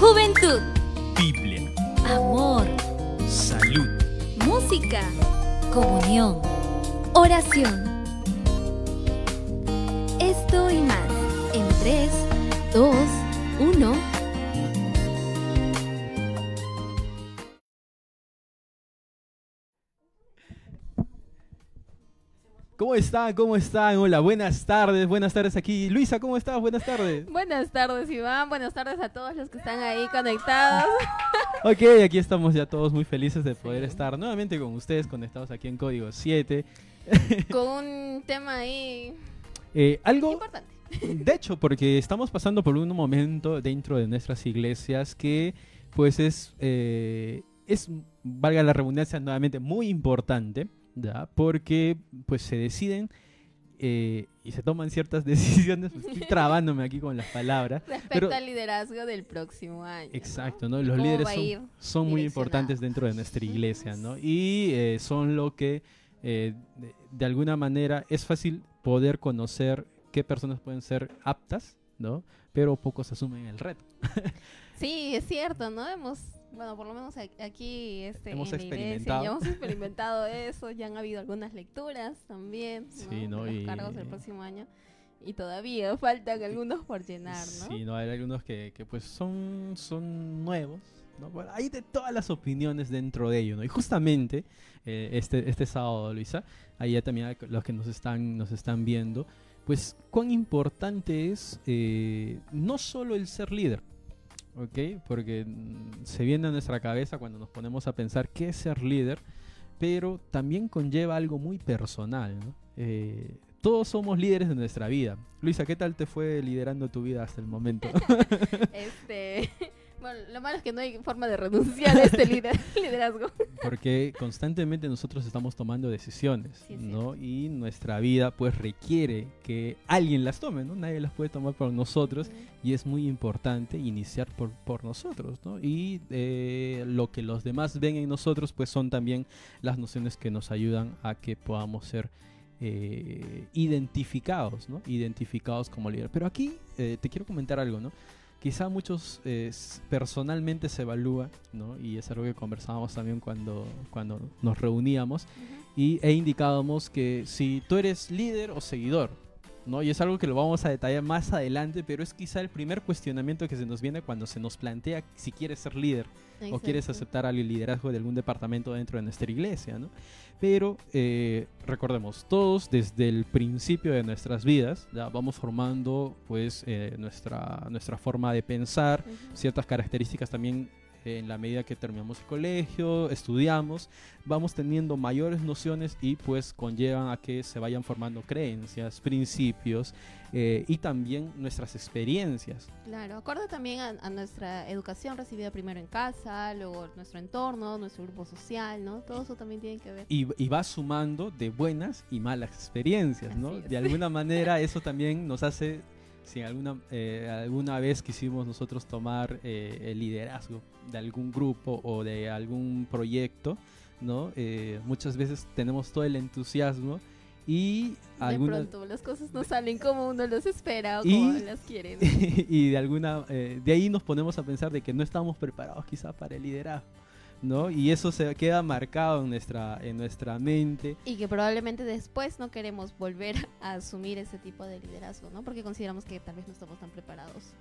Juventud, Biblia, amor, salud, música, comunión, oración. Esto y más en 3, 2, 1. ¿Cómo están? ¿Cómo están? Hola, buenas tardes, buenas tardes aquí. Luisa, ¿cómo estás? Buenas tardes. Buenas tardes, Iván. Buenas tardes a todos los que están ahí conectados. Ok, aquí estamos ya todos muy felices de poder estar nuevamente con ustedes conectados aquí en Código 7. Con un tema ahí Eh, algo, importante. de hecho, porque estamos pasando por un momento dentro de nuestras iglesias que pues es, eh, es valga la redundancia nuevamente, muy importante, ¿ya? Porque pues se deciden eh, y se toman ciertas decisiones, estoy trabándome aquí con las palabras. Respecto Pero- al liderazgo del próximo año. Exacto, ¿no? Los ¿Cómo líderes son, muy importantes dentro de nuestra iglesia, ¿no? Y eh, son lo que, eh, de, de alguna manera, es fácil poder conocer qué personas pueden ser aptas, ¿no? Pero pocos asumen el reto. Sí, es cierto, ¿no? Hemos, bueno, por lo menos aquí este, Hemos en iglesia experimentado. ya hemos experimentado eso, ya han habido algunas lecturas también, ¿no? Sí, ¿no? De los Y- cargos del próximo año. Y todavía faltan algunos por llenar, ¿no? Sí, ¿no? Hay algunos que, que, pues son, son nuevos, ¿no? Bueno, hay de todas las opiniones dentro de ello, ¿no? Y justamente eh, este, este sábado, Luisa, ahí ya también los que nos están, nos están viendo, pues cuán importante es eh, no solo el ser líder, ¿ok? Porque mm, se viene a nuestra cabeza cuando nos ponemos a pensar qué es ser líder, pero también conlleva algo muy personal, ¿no? Eh, todos somos líderes de nuestra vida. Luisa, ¿qué tal te fue liderando tu vida hasta el momento? Este, bueno, lo malo es que no hay forma de renunciar a este lider- liderazgo. Porque constantemente nosotros estamos tomando decisiones, Sí, ¿no? Y nuestra vida pues requiere que alguien las tome, ¿no? Nadie las puede tomar por nosotros y es muy importante iniciar por, por nosotros, ¿no? Y eh, lo que los demás ven en nosotros pues son también las nociones que nos ayudan a que podamos ser eh, identificados, ¿no? Identificados como líder. Pero aquí eh, te quiero comentar algo, ¿no? Quizá muchos eh, personalmente se evalúa, ¿no? Y es algo que conversábamos también cuando, cuando nos reuníamos y, e indicábamos que si tú eres líder o seguidor, ¿no? Y es algo que lo vamos a detallar más adelante, pero es quizá el primer cuestionamiento que se nos viene cuando se nos plantea si quieres ser líder o quieres aceptar el liderazgo de algún departamento dentro de nuestra iglesia, ¿no? Pero eh, recordemos, todos desde el principio de nuestras vidas ya vamos formando pues eh, nuestra, nuestra forma de pensar, ciertas características también en la medida que terminamos el colegio, estudiamos, vamos teniendo mayores nociones y pues conllevan a que se vayan formando creencias, principios eh, y también nuestras experiencias. Claro, acorde también a, a nuestra educación recibida primero en casa, luego nuestro entorno, nuestro grupo social, ¿no? Todo eso también tiene que ver. Y, y va sumando de buenas y malas experiencias, ¿no? De alguna manera eso también nos hace, si alguna, eh, alguna vez quisimos nosotros tomar eh, el liderazgo de algún grupo o de algún proyecto, ¿no? Eh, muchas veces tenemos todo el entusiasmo y De alguna, pronto las cosas no salen como uno los espera o Y- como las quiere. ¿no? y de alguna eh, de ahí nos ponemos a pensar de que no estamos preparados quizá para el liderazgo, ¿no? Y eso se queda marcado en nuestra en nuestra mente Y que probablemente después no queremos volver a asumir ese tipo de liderazgo, ¿no? Porque consideramos que tal vez no estamos tan preparados.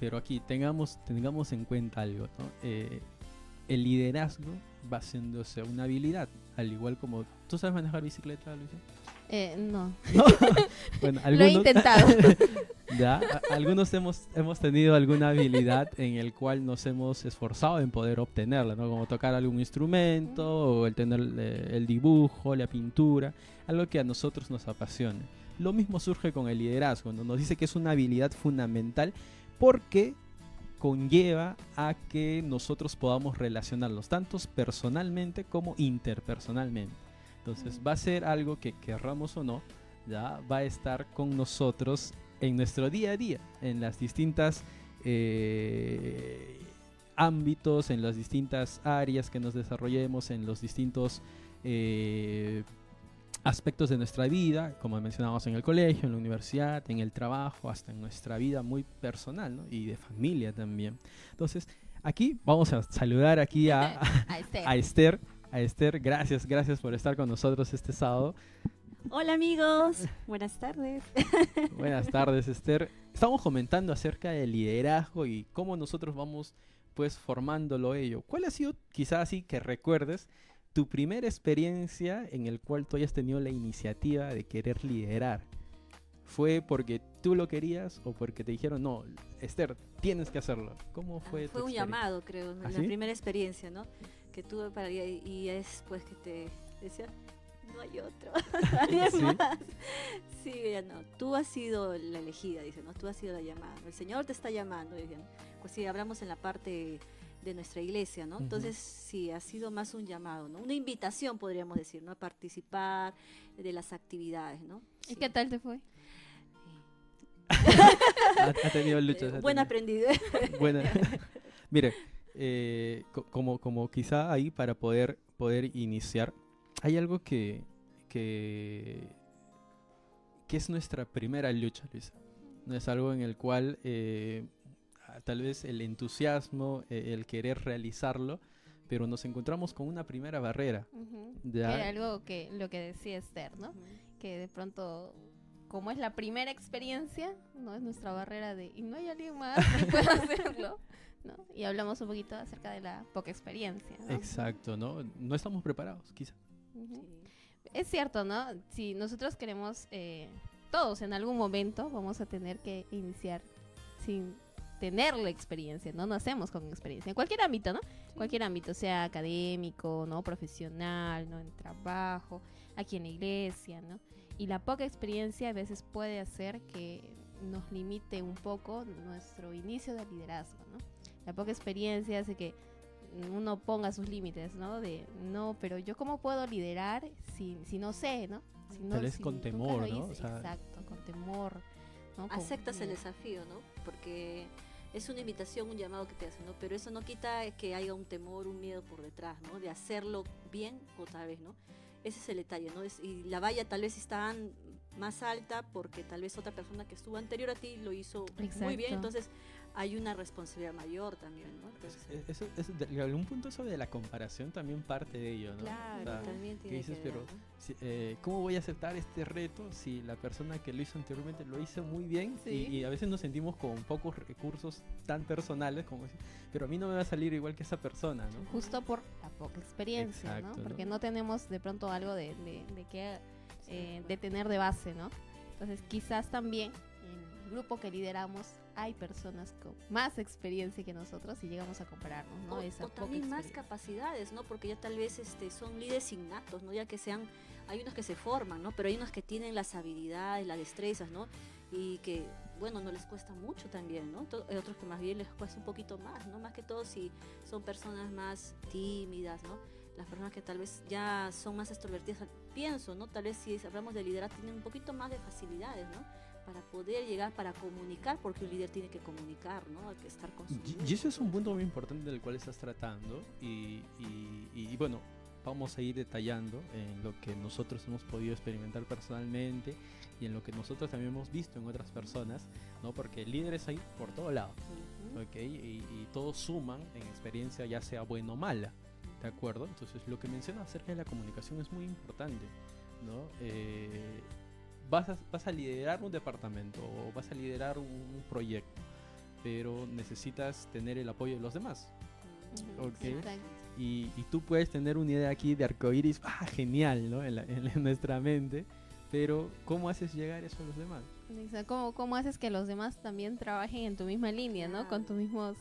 Pero aquí tengamos, tengamos en cuenta algo, ¿no? Eh, el liderazgo va haciéndose una habilidad, al igual como... ¿Tú sabes manejar bicicleta, Luisa? Eh, no, ¿No? bueno, lo he intentado. ya, algunos hemos, hemos tenido alguna habilidad en el cual nos hemos esforzado en poder obtenerla, ¿no? Como tocar algún instrumento, o el tener eh, el dibujo, la pintura, algo que a nosotros nos apasione. Lo mismo surge con el liderazgo, ¿no? Nos dice que es una habilidad fundamental porque conlleva a que nosotros podamos relacionarlos tanto personalmente como interpersonalmente. Entonces va a ser algo que querramos o no, ya va a estar con nosotros en nuestro día a día, en las distintas eh, ámbitos, en las distintas áreas que nos desarrollemos, en los distintos eh, aspectos de nuestra vida, como mencionábamos en el colegio, en la universidad, en el trabajo, hasta en nuestra vida muy personal ¿no? y de familia también. Entonces, aquí vamos a saludar aquí a, A Esther. a Esther. A Esther, gracias, gracias por estar con nosotros este sábado. Hola amigos, buenas tardes. Buenas tardes, Esther. Estamos comentando acerca del liderazgo y cómo nosotros vamos pues formándolo ello. ¿Cuál ha sido, quizás así que recuerdes, tu primera experiencia en el cual tú hayas tenido la iniciativa de querer liderar? ¿Fue porque tú lo querías o porque te dijeron, no, Esther, tienes que hacerlo? ¿Cómo fue? tu Fue un llamado, creo, ¿Ah, la sí? primera experiencia, ¿no? Que tuve para y, y es pues que te decía, no hay otro, nadie Sí. más. Sí, ella no, tú has sido la elegida, dice, ¿no? Tú has sido la llamada, el Señor te está llamando, dicen. Pues sí, hablamos en la parte de nuestra iglesia, ¿no? Entonces, sí, ha sido más un llamado, ¿no? Una invitación, podríamos decir, ¿no? A participar de las actividades, ¿no? ¿Y qué tal te fue? Ha, ha tenido luchas. ha Buen tenido- aprendido. Buena. Mire, eh, co- como, como quizá ahí para poder, poder iniciar, hay algo que, que, que es nuestra primera lucha, Luisa. No es algo en el cual eh, tal vez el entusiasmo, eh, el querer realizarlo, pero nos encontramos con una primera barrera. Ujú. Ya. Era algo que lo que decía Esther, ¿no? Que de pronto, como es la primera experiencia, no es nuestra barrera de y no hay alguien más que pueda hacerlo, ¿no? Y hablamos un poquito acerca de la poca experiencia, ¿no? Exacto, ¿no? No estamos preparados, quizá. Sí. Es cierto, ¿no? Si nosotros queremos, eh, todos en algún momento vamos a tener que iniciar sin tener la experiencia, ¿no? Nacemos con experiencia, en cualquier ámbito, ¿no? Cualquier ámbito, sea académico, ¿no? Profesional, ¿no? En trabajo, aquí en la iglesia, ¿no? Y la poca experiencia a veces puede hacer que nos limite un poco nuestro inicio de liderazgo, ¿no? La poca experiencia hace que uno ponga sus límites, ¿no? De, no, pero yo cómo puedo liderar si, si no sé, ¿no? Si no Tal vez si con temor, ¿no? O sea- Exacto, con temor. ¿no? Con aceptas el miedo. desafío, ¿no? Porque es una invitación, un llamado que te hacen, ¿no? Pero eso no quita que haya un temor, un miedo por detrás, ¿no? De hacerlo bien otra vez, ¿no? Ese es el detalle, ¿no? Es- y la valla tal vez está más alta porque tal vez otra persona que estuvo anterior a ti lo hizo muy bien, Exacto. entonces hay una responsabilidad mayor también, ¿no? Entonces, Eso, eso- de algún punto eso de la comparación también parte de ello, ¿no? O claro, sea, también que tiene dices, que ver, pero ¿no? si- eh, ¿cómo voy a aceptar este reto si la persona que lo hizo anteriormente lo hizo muy bien? Sí. Y, y a veces nos sentimos con pocos recursos tan personales como decir, pero a mí no me va a salir igual que esa persona, ¿no? Justo por la poca experiencia, Exacto, ¿no? ¿no? Porque no tenemos de pronto algo de, de, de que eh, de tener de base, ¿no? Entonces quizás también el grupo que lideramos hay personas con más experiencia que nosotros y llegamos a compararnos, ¿no? o, Esa o poca también más capacidades, ¿no? Porque ya tal vez este, son líderes innatos, ¿no? Ya que sean, hay unos que se forman, ¿no? Pero hay unos que tienen las habilidades, las destrezas, ¿no? Y que, bueno, no les cuesta mucho también, ¿no? Hay otros que más bien les cuesta un poquito más, ¿no? Más que todo si son personas más tímidas, ¿no? Las personas que tal vez ya son más extrovertidas, pienso, ¿no? Tal vez si hablamos de liderazgo tienen un poquito más de facilidades, ¿no? Para poder llegar, para comunicar, porque un líder tiene que comunicar, ¿no? Hay que estar con su Y, eso es un punto muy importante del cual estás tratando y, y- y, bueno, vamos a ir detallando en lo que nosotros hemos podido experimentar personalmente y en lo que nosotros también hemos visto en otras personas, ¿no? Porque líderes hay por todo lado. ¿ok? Y, y todos suman en experiencia, ya sea buena o mala, ¿de acuerdo? Entonces, lo que menciona acerca de la comunicación es muy importante, ¿no? Eh, vas, a, vas a liderar un departamento o vas a liderar un, un proyecto, pero necesitas tener el apoyo de los demás. Ujú, Ok. exacto. Y, y tú puedes tener una idea aquí de arcoiris, ¡ah, genial, ¿no? En, la- en nuestra mente, pero ¿cómo haces llegar eso a los demás? Exacto. ¿Cómo, ¿Cómo haces que los demás también trabajen en tu misma línea, ¿no? Con tus mismos,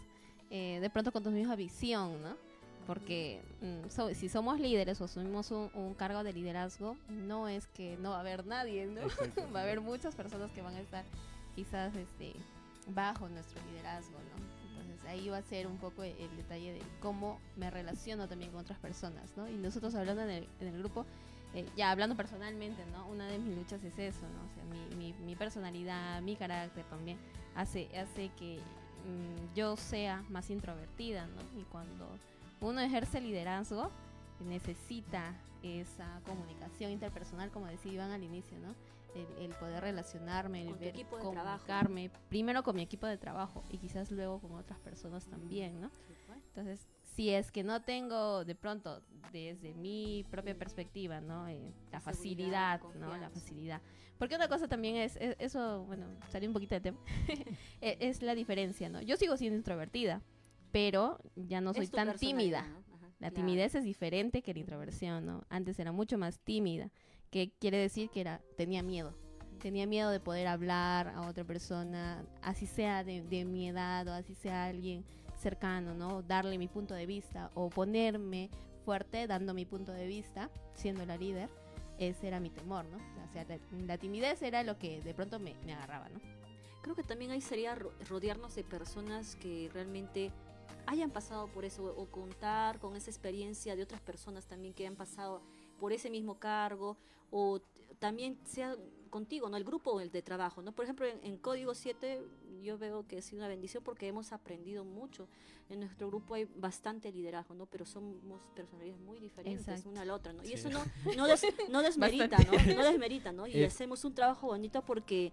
eh, de pronto con tu misma visión, ¿no? Porque mm, so- si somos líderes o asumimos un, un cargo de liderazgo, no es que no va a haber nadie, ¿no? Exacto. va a haber muchas personas que van a estar quizás este, bajo nuestro liderazgo, ¿no? Entonces ahí va a ser un poco el, el detalle de cómo me relaciono también con otras personas, ¿no? Y nosotros hablando en el, en el grupo, eh, ya hablando personalmente, ¿no? Una de mis luchas es eso, ¿no? O sea, mi, mi, mi personalidad, mi carácter también hace, hace que mm, yo sea más introvertida, ¿no? Y cuando uno ejerce liderazgo, necesita esa comunicación interpersonal, como decía Iván al inicio, ¿no? El, el poder relacionarme, el Con ver, equipo de trabajo. comunicarme, primero con mi equipo de trabajo y quizás luego con otras personas también, ¿no? Sí, pues. Entonces, si es que no tengo de pronto, desde mi propia perspectiva, ¿no? Eh, la facilidad, ¿no? La facilidad. Porque una cosa también es, es- eso, bueno, salió un poquito de tema, e- es la diferencia, ¿no? Yo sigo siendo introvertida, pero ya no soy Es tan tímida. ¿no? Ajá, La claro. timidez es diferente que la introversión, ¿no? Antes era mucho más tímida, que quiere decir que era tenía miedo. Tenía miedo de poder hablar a otra persona, así sea de, de mi edad o así sea alguien cercano, ¿no? Darle mi punto de vista o ponerme fuerte dando mi punto de vista, siendo la líder. Ese era mi temor, ¿no? O sea, la, la timidez era lo que de pronto me, me agarraba, ¿no? Creo que también ahí sería ro- rodearnos de personas que realmente hayan pasado por eso o contar con esa experiencia de otras personas también que han pasado por ese mismo cargo o también sea contigo, ¿no? El grupo o el de trabajo, ¿no? Por ejemplo, en, en Código 7 yo veo que ha sido una bendición porque hemos aprendido mucho. En nuestro grupo hay bastante liderazgo, ¿no? Pero somos personalidades muy diferentes Exacto. una a la otra, ¿no? Y Sí. eso no, no, des- no desmerita, ¿no? No desmerita, ¿no? Y Eh. hacemos un trabajo bonito porque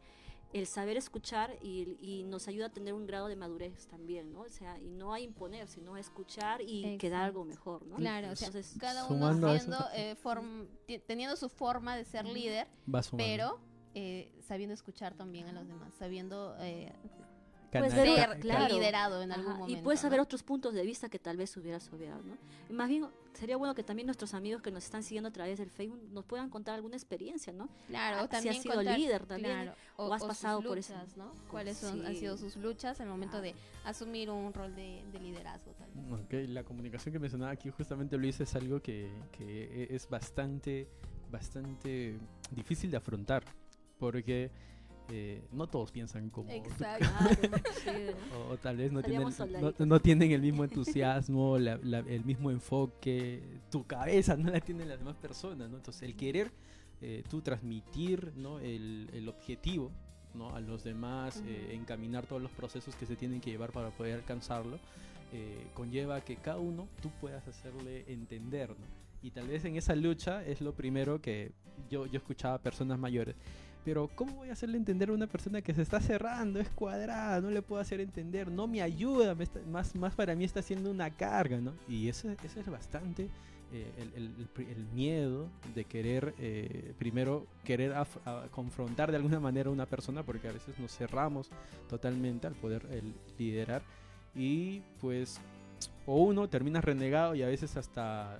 el saber escuchar y, y nos ayuda a tener un grado de madurez también, ¿no? O sea, y no a imponer, sino a escuchar y quedar algo mejor, ¿no? Claro, o sea, cada uno siendo, eh, teniendo su forma de ser líder, Va pero eh, sabiendo escuchar también a los demás, sabiendo eh, Canal- ver, claro. liderado en Ajá, algún y momento. puedes ¿no? saber otros puntos de vista que tal vez hubieras obviado, ¿no? Y más bien, sería bueno que también nuestros amigos que nos están siguiendo a través del Facebook nos puedan contar alguna experiencia, ¿no? Claro, si también has sido contar- líder también, claro, o has sus pasado por eso. luchas, ¿no? ¿Cuáles son, han Sí. sido sus luchas al momento de asumir un rol de, de liderazgo? Tal vez. Ok, la comunicación que mencionaba aquí justamente Luis es algo que, que e- es bastante, bastante difícil de afrontar porque eh, no todos piensan como Exacto. ¿no? o, o tal vez no tienen, no, no tienen el mismo entusiasmo, la- la- el mismo enfoque, tu cabeza no la tienen las demás personas, ¿no? Entonces el querer eh, tú transmitir ¿no? el, el objetivo ¿no? a los demás, eh, encaminar todos los procesos que se tienen que llevar para poder alcanzarlo, eh, conlleva que cada uno tú puedas hacerle entender, ¿no? Y tal vez en esa lucha es lo primero que yo, yo escuchaba a personas mayores. Pero ¿cómo voy a hacerle entender a una persona que se está cerrando, es cuadrada, no le puedo hacer entender, no me ayuda, me está- más, más para mí está haciendo una carga, ¿no? Y eso, es bastante eh, el, miedo de querer, eh, primero, querer confrontar de alguna manera a una persona, porque a veces nos cerramos totalmente al poder liderar. Y pues, o uno termina renegado y a veces hasta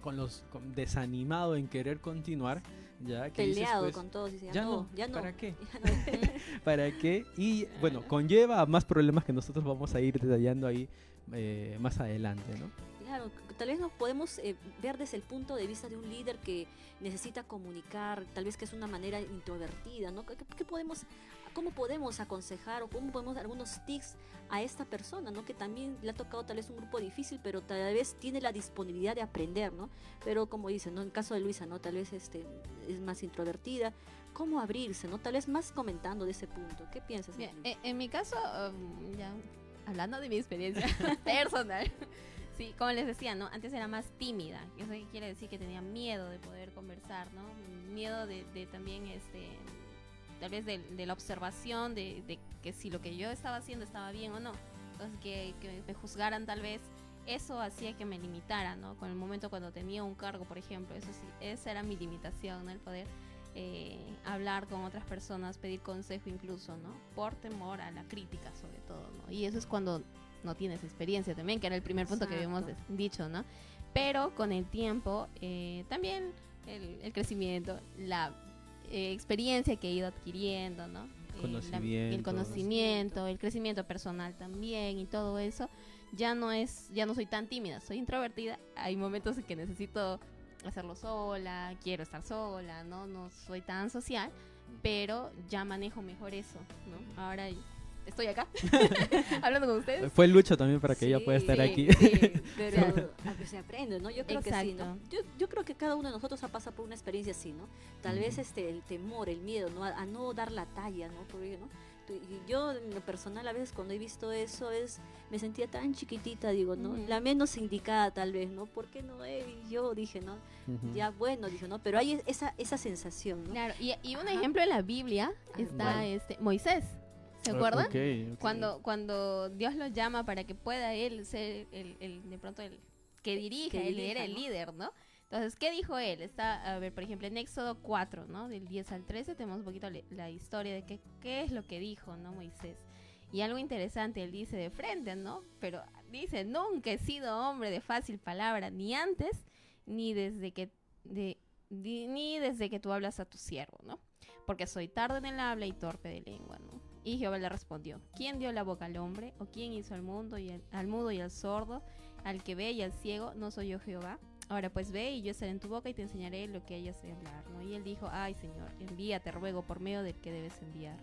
con los desanimado en querer continuar, ya que dices, Peleado pues, con todos y ya ya, no, no, ya no. ¿para qué? Ya no. ¿Para qué? Y bueno, conlleva más problemas que nosotros vamos a ir detallando ahí eh, más adelante, ¿no? Claro, tal vez nos podemos eh, ver desde el punto de vista de un líder que necesita comunicar, tal vez que es una manera introvertida, ¿no? ¿Qué, qué podemos, ¿Cómo podemos aconsejar o cómo podemos dar algunos tips a esta persona, ¿no? Que también le ha tocado tal vez un grupo difícil, pero tal vez tiene la disponibilidad de aprender, ¿no? Pero como dicen, ¿no? En el caso de Luisa, ¿no? Tal vez este, es más introvertida. ¿Cómo abrirse, no? Tal vez más comentando de ese punto. ¿Qué piensas? Bien, eh, en mi caso, um, ya hablando de mi experiencia personal, sí, como les decía, ¿no? Antes era más tímida. Eso quiere decir que tenía miedo de poder conversar, ¿no? Miedo de, de también, este, tal vez de, de la observación, de, de que si lo que yo estaba haciendo estaba bien o no. Entonces, que, que me juzgaran tal vez. Eso hacía que me limitara, ¿no? Con el momento cuando tenía un cargo, por ejemplo, eso sí, esa era mi limitación, ¿no? El poder eh, hablar con otras personas, pedir consejo incluso, ¿no? Por temor a la crítica sobre todo, ¿no? Y eso es cuando no tienes experiencia también, que era el primer punto que habíamos dicho, ¿no? Pero con el tiempo, eh, también el, el crecimiento, la eh, experiencia que he ido adquiriendo, ¿no? Eh, la- Conocimiento. el conocimiento, el crecimiento personal también y todo eso, ya no es, ya no soy tan tímida, soy introvertida. Hay momentos en que necesito hacerlo sola, quiero estar sola, ¿no? No soy tan social, pero ya manejo mejor eso, ¿no? Ahora estoy acá hablando con ustedes. Fue lucha también para que ella Sí, pueda estar sí, aquí. Sí, Pero a que se aprende, ¿no? Yo creo que sí. Yo, yo creo que cada uno de nosotros ha pasado por una experiencia así, ¿no? Tal vez este el temor, el miedo, ¿no? A, a no dar la talla, ¿no? Porque, ¿no? Y yo, en lo personal, a veces cuando he visto eso, es me sentía tan chiquitita, digo, ¿no? Ujú. La menos indicada, tal vez, ¿no? ¿Por qué no y yo? Dije, ¿no? Ya, bueno, dije, ¿no? Pero hay esa, esa sensación, ¿no? Claro, y, y un Ajá. ejemplo en la Biblia está este Moisés. ¿Se Ah, acuerdan? ok, ok. Cuando, cuando Dios lo llama para que pueda él ser el, el- de pronto el que dirija, que él dirija, era el ¿no? líder, ¿no? Entonces, ¿qué dijo él? Está, a ver, por ejemplo, en Éxodo 4, ¿no? Del 10 al 13 tenemos un poquito la historia de qué, qué es lo que dijo, ¿no? Moisés. Y algo interesante, él dice de frente, ¿no? Pero dice, nunca he sido hombre de fácil palabra, ni antes, ni desde que, de, di- ni desde que tú hablas a tu siervo, ¿no? Porque soy tardo en el habla y torpe de lengua, ¿no? Y Jehová le respondió, ¿quién dio la boca al hombre? ¿O quién hizo al mundo y al, mudo y al sordo, al que ve y al ciego? ¿No soy yo Jehová? Ahora pues ve y yo estaré en tu boca y te enseñaré lo que hayas de hablar. Y él dijo, ay Señor, envíate, ruego, por medio del que debes enviar,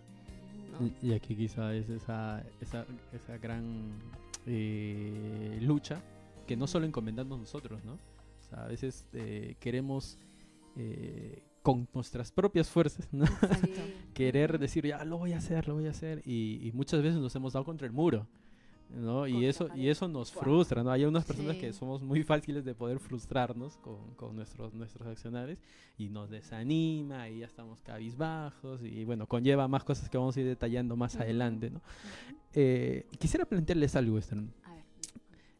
Y aquí quizá es esa, esa, esa gran eh, lucha que no solo encomendamos nosotros, ¿no? O sea, a veces eh, queremos eh, con nuestras propias fuerzas, ¿no? Querer decir, ya lo voy a hacer, lo voy a hacer. Y, y muchas veces nos hemos dado contra el muro, ¿no? Y eso, y eso nos frustra, ¿no? Hay unas personas Sí. que somos muy fáciles de poder frustrarnos con, con nuestros, nuestros accionares y nos desanima y ya estamos cabizbajos y bueno, conlleva más cosas que vamos a ir detallando más adelante, ¿no? Eh, quisiera plantearles algo, Esther. A ver.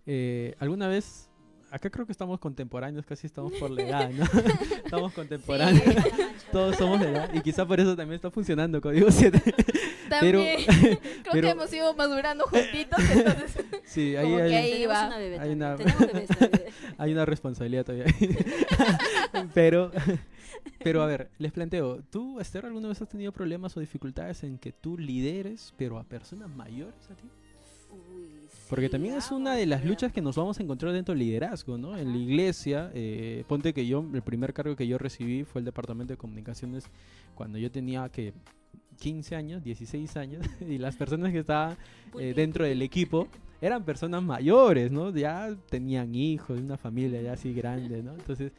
Eh, ¿Alguna vez, acá creo que estamos contemporáneos, casi estamos por la edad, ¿no? estamos contemporáneos, Sí. todos somos de edad y quizá por eso también está funcionando Código 7. Pero- También, creo pero- que hemos ido madurando juntitos, entonces sí, ahí Como que hay, ahí va. una bebé una- hay una responsabilidad todavía. pero, pero a ver, les planteo, ¿tú, Esther, alguna vez has tenido problemas o dificultades en que tú lideres, pero a personas mayores a ti? Porque también es una de las luchas que nos vamos a encontrar dentro del liderazgo, ¿no? En la iglesia, eh, ponte que yo, el primer cargo que yo recibí fue el departamento de comunicaciones cuando yo tenía que 15 años, 16 años, y las personas que estaban eh, dentro del equipo eran personas mayores, ¿no? Ya tenían hijos, una familia ya así grande, ¿no? Entonces,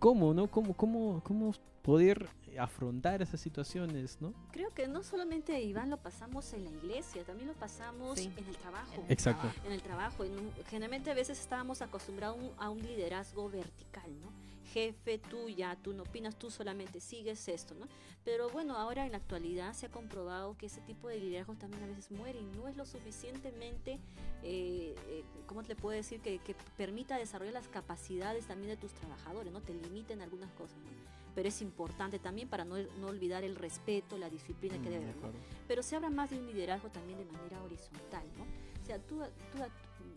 ¿cómo, no? ¿Cómo, cómo, cómo poder afrontar esas situaciones, ¿no? Creo que no solamente Iván lo pasamos en la iglesia, también lo pasamos Sí. en el trabajo. Exacto. En el trabajo, en un- generalmente a veces estábamos acostumbrados a un, a un liderazgo vertical, ¿no? Jefe, tú ya, tú no opinas, tú solamente sigues esto, ¿no? Pero bueno, ahora en la actualidad se ha comprobado que ese tipo de liderazgo también a veces muere y no es lo suficientemente, eh, eh, ¿cómo te puedo decir? Que, que permita desarrollar las capacidades también de tus trabajadores, ¿no? Te limiten algunas cosas, ¿no? Pero es importante también para no, no olvidar el respeto, la disciplina que Mm, debe de haber, ¿no? pero se habla más de un liderazgo también de manera horizontal, ¿no? O sea, tú, tú,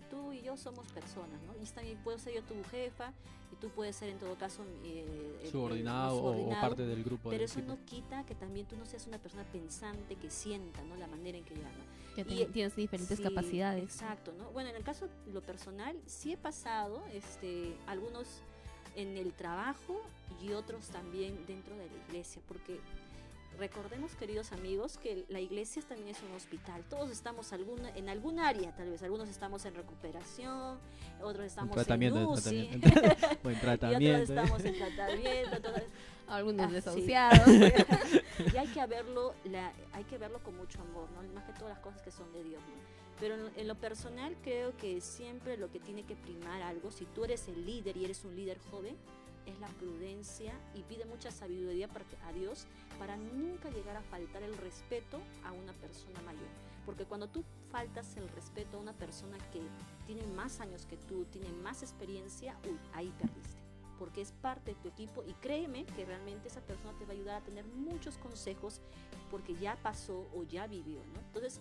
tú y yo somos personas, ¿no? Y también puedo ser yo tu jefa y tú puedes ser en todo caso eh, el- el- Subordinado, el o- o subordinado, parte del grupo. Pero del eso equipo. no quita que también tú no seas una persona pensante, que sienta, ¿no? La manera en que ¿no? que Y- tienes diferentes Sí, capacidades. Exacto, ¿no? Bueno, en el caso de lo personal, sí he pasado este, algunos en el trabajo y otros también dentro de la iglesia, porque recordemos, queridos amigos, que la iglesia también es un hospital. Todos estamos alguna, en algún área, tal vez. Algunos estamos en recuperación, otros En estamos tratamiento, en en UCI, tratamiento. o en y tratamiento. otros estamos en tratamiento. entonces, Algunos Ah, sí. desahuciados. y hay que verlo la, hay que verlo con mucho amor no más que todas las cosas que son de Dios ¿no? Pero en, lo- personal creo que siempre lo que tiene que primar algo si tú eres el líder y eres un líder joven es la prudencia y pide mucha sabiduría a Dios para nunca llegar a faltar el respeto a una persona mayor porque cuando tú faltas el respeto a una persona que tiene más años que tú tiene más experiencia uy, ahí perdiste porque es parte de tu equipo y créeme que realmente esa persona te va a ayudar a tener muchos consejos porque ya pasó o ya vivió, ¿no? Entonces,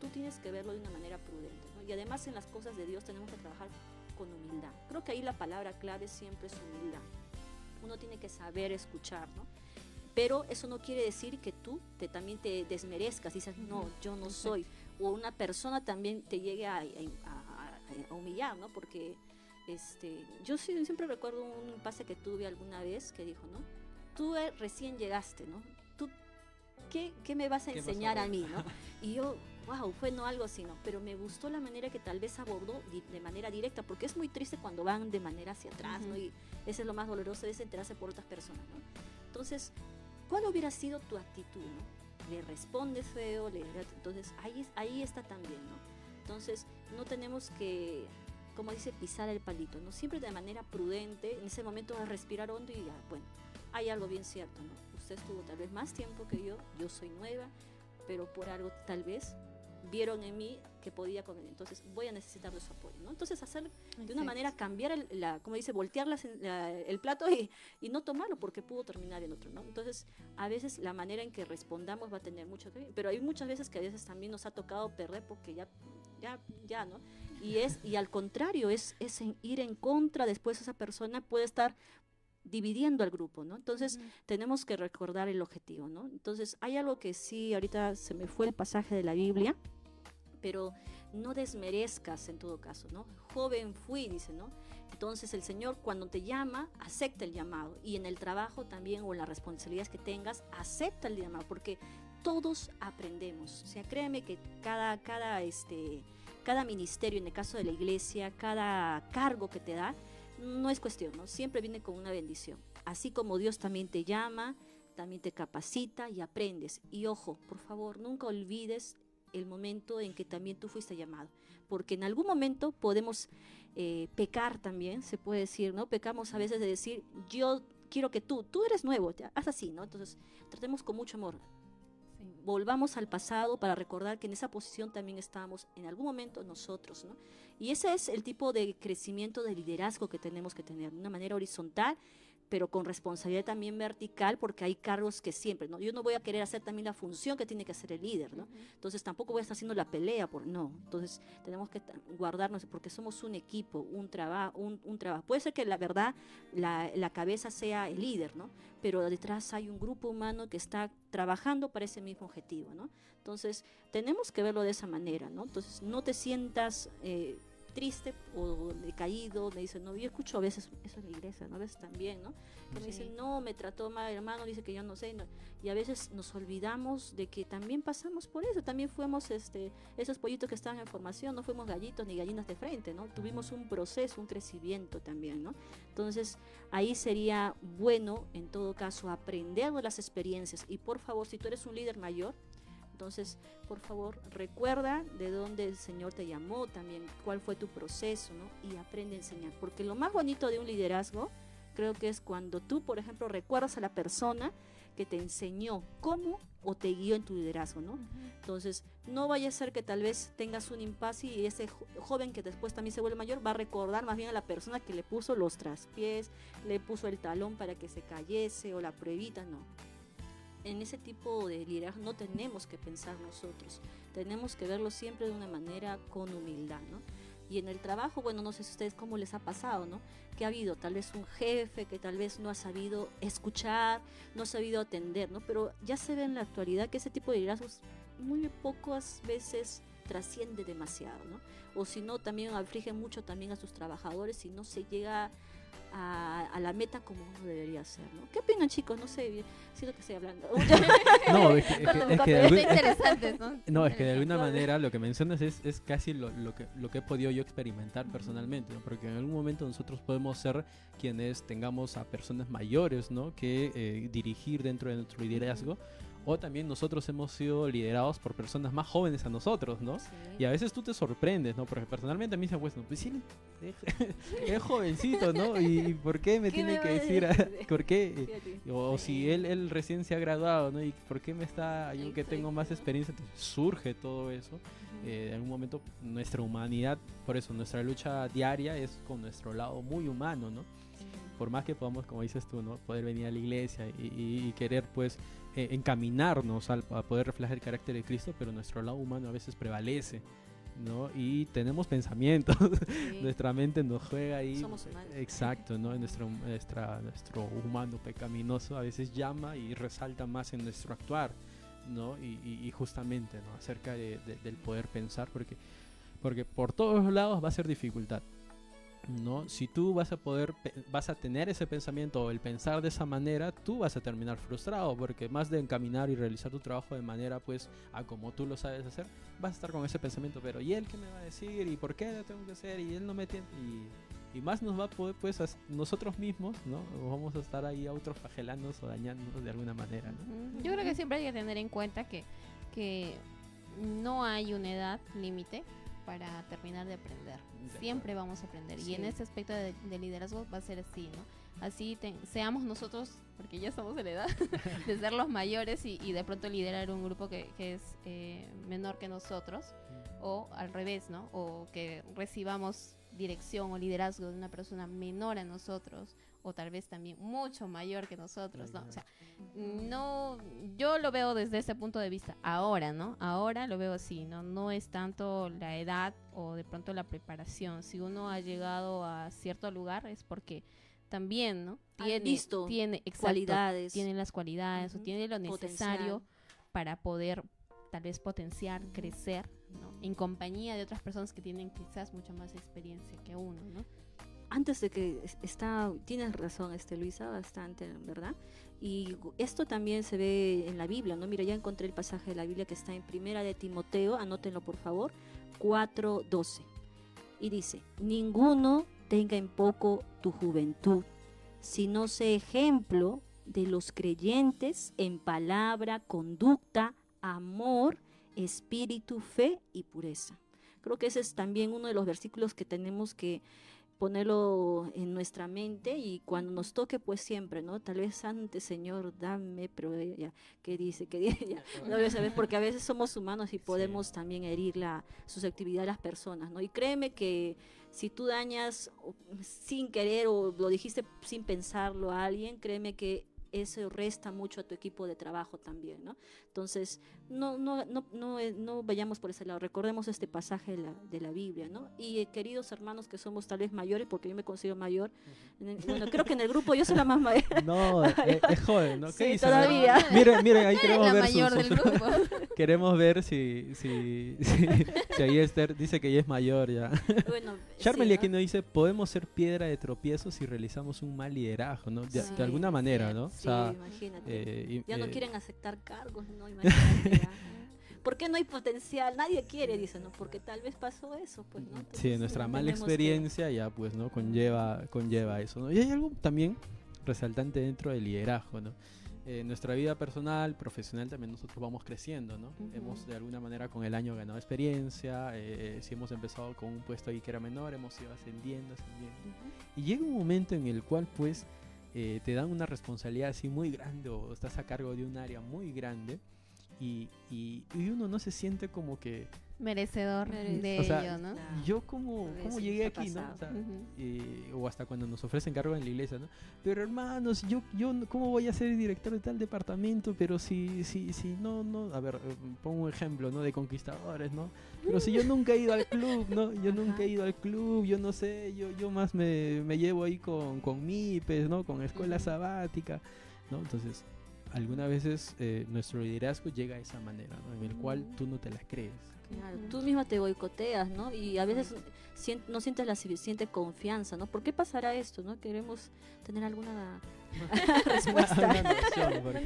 tú tienes que verlo de una manera prudente, ¿no? Y además en las cosas de Dios tenemos que trabajar con humildad. Creo que ahí la palabra clave siempre es humildad. Uno tiene que saber escuchar, ¿no? Pero eso no quiere decir que tú te, también te desmerezcas y dices, no, yo no soy. O una persona también te llegue a, a- a- a humillar, ¿no? Porque este, yo siempre recuerdo un pase que tuve alguna vez que dijo, ¿no? Tú eh, recién llegaste, ¿no? ¿Tú qué, qué me vas a ¿Qué vas a enseñar a mí, ¿no? Y yo, wow, fue no algo así, ¿no? Pero me gustó la manera que tal vez abordó de manera directa, porque es muy triste cuando van de manera hacia atrás, ¿no? Ujú. Y ese es lo más doloroso, es enterarse por otras personas, ¿no? Entonces, ¿cuál hubiera sido tu actitud, ¿no? le respondes feo, le- entonces ahí, ahí está también, ¿no? Entonces no tenemos que, como dice, pisar el palito, ¿no? Siempre de manera prudente, en ese momento a respirar hondo y ya, bueno, hay algo bien cierto, ¿no? Usted estuvo tal vez más tiempo que yo, yo soy nueva, pero por algo tal vez vieron en mí que podía con él, entonces voy a necesitar de su apoyo, ¿no? Entonces hacer de una manera cambiar el, la, como dice, voltear las- la- el plato y, y no tomarlo porque pudo terminar en otro, ¿no? Entonces, a veces la manera en que respondamos va a tener mucho que ver, pero hay muchas veces que a veces también nos ha tocado perder porque ya, ya, ya, ¿no? Y es, y al contrario, es, es en ir en contra, después esa persona puede estar dividiendo al grupo, ¿no? Entonces, tenemos que recordar el objetivo, ¿no? Entonces, hay algo que sí, ahorita se me fue el pasaje de la Biblia, pero no desmerezcas en todo caso, ¿no? Joven fui, dice, ¿no? Entonces el Señor cuando te llama, acepta el llamado y en el trabajo también o las responsabilidades que tengas, acepta el llamado porque todos aprendemos. O sea, créeme que cada, cada, este, cada ministerio, en el caso de la iglesia, cada cargo que te da, no es cuestión, ¿no? Siempre viene con una bendición. Así como Dios también te llama, también te capacita y aprendes. Y ojo, por favor, nunca olvides el momento en que también tú fuiste llamado, porque en algún momento podemos eh, pecar también, se puede decir, ¿no? Pecamos a veces de decir, yo quiero que tú, tú eres nuevo, ya, haz así, ¿no? Entonces, tratemos con mucho amor. Volvamos al pasado para recordar que en esa posición también estábamos en algún momento nosotros, ¿no? Y ese es el tipo de crecimiento de liderazgo que tenemos que tener, de una manera horizontal, pero con responsabilidad también vertical, porque hay cargos que siempre, ¿no? Yo no voy a querer hacer también la función que tiene que hacer el líder, ¿no? Entonces tampoco voy a estar haciendo la pelea, por no. Entonces tenemos que guardarnos, porque somos un equipo, un trabajo, un, un trabajo. Puede ser que la verdad la, la cabeza sea el líder, ¿no? Pero detrás hay un grupo humano que está trabajando para ese mismo objetivo, ¿no? Entonces tenemos que verlo de esa manera, ¿no? Entonces no te sientas eh, triste o decaído, me dicen, no, yo escucho a veces eso en la iglesia, ¿no? A veces también, ¿no? Que me dicen, no, me trató mal, hermano, dice que yo no sé, no. y a veces nos olvidamos de que también pasamos por eso, también fuimos este, esos pollitos que estaban en formación, no fuimos gallitos ni gallinas de frente, ¿no? Tuvimos un proceso, un crecimiento también, ¿no? Entonces, ahí sería bueno, en todo caso, aprender de las experiencias, y por favor, si tú eres un líder mayor, entonces, por favor, recuerda de dónde el Señor te llamó también, cuál fue tu proceso, ¿no? Y aprende a enseñar. Porque lo más bonito de un liderazgo, creo que es cuando tú, por ejemplo, recuerdas a la persona que te enseñó cómo o te guió en tu liderazgo, ¿no? Entonces, no vaya a ser que tal vez tengas un impasse y ese jo- joven que después también se vuelve mayor va a recordar más bien a la persona que le puso los traspiés, le puso el talón para que se cayese o la pruebita, no en ese tipo de liderazgo no tenemos que pensar nosotros, tenemos que verlo siempre de una manera con humildad, ¿no? Y en el trabajo, bueno, no sé si ustedes cómo les ha pasado, ¿no? Que ha habido tal vez un jefe que tal vez no ha sabido escuchar, no ha sabido atender, ¿no? Pero ya se ve en la actualidad que ese tipo de liderazgos muy pocas veces trasciende demasiado, ¿no? O si no, también aflige mucho también a sus trabajadores y no se llega a la meta como uno debería ser, ¿no? ¿Qué opinan, chicos? No sé, siento que estoy hablando. No, es que, es que- es que de ¿no? No, es que de alguna manera lo que mencionas es, es casi lo, lo que, lo que he podido yo experimentar personalmente, ¿no? porque en algún momento nosotros podemos ser quienes tengamos a personas mayores ¿no? que eh, dirigir dentro de nuestro liderazgo, o también nosotros hemos sido liderados por personas más jóvenes a nosotros, ¿no? Sí. Y a veces tú te sorprendes, ¿no? Porque personalmente a mí se pues, no, pues sí, es, jovencito, ¿no? ¿Y por qué me ¿Qué tiene me que decir, a- por qué? O Sí. si él, él recién se ha graduado, ¿no? ¿Y por qué me está, yo que tengo más experiencia? Entonces surge todo eso. Eh, en algún momento nuestra humanidad, por eso nuestra lucha diaria es con nuestro lado muy humano, ¿no? Por más que podamos, como dices tú, ¿no? Poder venir a la iglesia y, y- y querer pues eh, encaminarnos al, a poder reflejar el carácter de Cristo, pero nuestro lado humano a veces prevalece. ¿no? Y tenemos pensamientos, Sí. nuestra mente nos juega ahí. Somos humanos. Exacto, ¿no? Nuestro, nuestra, nuestro humano pecaminoso a veces llama y resalta más en nuestro actuar, ¿no? Y, y- y justamente, ¿no? Acerca de- de- del poder pensar, porque, porque por todos lados va a ser dificultad, ¿no? Si tú vas a poder, pe- vas a tener ese pensamiento o el pensar de esa manera, tú vas a terminar frustrado, porque más de encaminar y realizar tu trabajo de manera, pues, a como tú lo sabes hacer, vas a estar con ese pensamiento, pero ¿y él qué me va a decir? ¿Y por qué lo tengo que hacer? Y él no me tiene... Y Y más nos va a poder, pues, nosotros mismos, ¿no? Vamos a estar ahí autoflagelándonos o dañándonos de alguna manera, ¿no? Yo creo que siempre hay que tener en cuenta que, que no hay una edad límite para terminar de aprender. De Siempre vamos a aprender. Y en este aspecto de, de liderazgo va a ser así, ¿no? Así te- seamos nosotros, porque ya estamos en la edad, de ser los mayores y, y de pronto liderar un grupo que, que es eh, menor que nosotros, o al revés, ¿no? O que recibamos dirección o liderazgo de una persona menor a nosotros, o tal vez también mucho mayor que nosotros, ¿no? O sea, no, yo lo veo desde ese punto de vista. Ahora, ¿no? Ahora lo veo así, ¿no? No es tanto la edad o de pronto la preparación. Si uno ha llegado a cierto lugar es porque también, ¿no? Tiene, visto tiene exacto, cualidades. tiene las cualidades o tiene lo necesario Potencial. para poder tal vez potenciar, crecer, ¿no? En compañía de otras personas que tienen quizás mucha más experiencia que uno, ¿no? Antes de que es- está, tienes razón, este Luisa, bastante, ¿verdad? Y esto también se ve en la Biblia, ¿no? Mira, ya encontré el pasaje de la Biblia que está en Primera de Timoteo, anótenlo por favor, 4:12. Y dice, "Ninguno tenga en poco tu juventud, sino sé ejemplo de los creyentes en palabra, conducta, amor, espíritu, fe y pureza." Creo que ese es también uno de los versículos que tenemos que ponerlo en nuestra mente y cuando nos toque pues siempre, ¿no? Tal vez antes, Señor, dame, pero ella, ¿qué dice? ¿Qué dice? Ya, no voy a saber, porque a veces somos humanos y podemos también herir la susceptibilidad de las personas, ¿no? Y créeme que si tú dañas sin querer o lo dijiste sin pensarlo a alguien, créeme que eso resta mucho a tu equipo de trabajo también, ¿no? Entonces, no, no, no, no, eh, no vayamos por ese lado, recordemos este pasaje de la, de la Biblia, ¿no? Y eh, queridos hermanos que somos tal vez mayores, porque yo me considero mayor, en el- bueno, creo que en el grupo yo soy la más mayor. No, es, es joven, ¿no? ¿Qué Sí, todavía. Miren, miren, ahí queremos la ver mayor sus, del grupo. queremos ver si, si, si, si ahí Esther dice que ella es mayor ya. Bueno, Charmely sí, aquí ¿no? nos dice, podemos ser piedra de tropiezo si realizamos un mal liderazgo, ¿no? De, Sí, de alguna manera, sí, ¿no? Sí, sea, imagínate. eh, ya no eh, quieren aceptar cargos, ¿no? Imagínate. ya. ¿Por qué no hay potencial? Nadie quiere, dice, ¿no? Porque tal vez pasó eso, pues, ¿no? Sí, Entonces, nuestra eh, mala tenemos que- experiencia ya pues, ¿no? Conlleva, conlleva eso, ¿no? Y hay algo también resaltante dentro del liderazgo, ¿no? Eh, nuestra vida personal, profesional, también nosotros vamos creciendo, ¿no? Ujú. Hemos de alguna manera con el año ganado experiencia, eh, si hemos empezado con un puesto ahí que era menor, hemos ido ascendiendo, ascendiendo. Y llega un momento en el cual pues eh, te dan una responsabilidad así muy grande o estás a cargo de un área muy grande y, y, y uno no se siente como que Merecedor Merece- de O sea, ello, ¿no? Yo como, veces llegué aquí, ¿no? O eh, o hasta cuando nos ofrecen cargo en la iglesia, ¿no? Pero hermanos, yo, yo, no- ¿cómo voy a ser director de tal departamento? Pero si, si, si no, no, a ver, eh, pongo un ejemplo, ¿no? De conquistadores, ¿no? Pero si yo nunca he ido al club, ¿no? Yo nunca he ido al club, yo no sé, yo, yo más me, me llevo ahí con, con MIPES, ¿no? Con escuela sabática, ¿no? Entonces, algunas veces eh, nuestro liderazgo llega a esa manera, ¿no? En el cual Ujú. tú no te la crees. Claro, tú misma te boicoteas, ¿no? Y a veces sien- no sientes la suficiente confianza, ¿no? ¿Por qué pasará esto, no? Queremos tener alguna respuesta. Una noción, Bueno,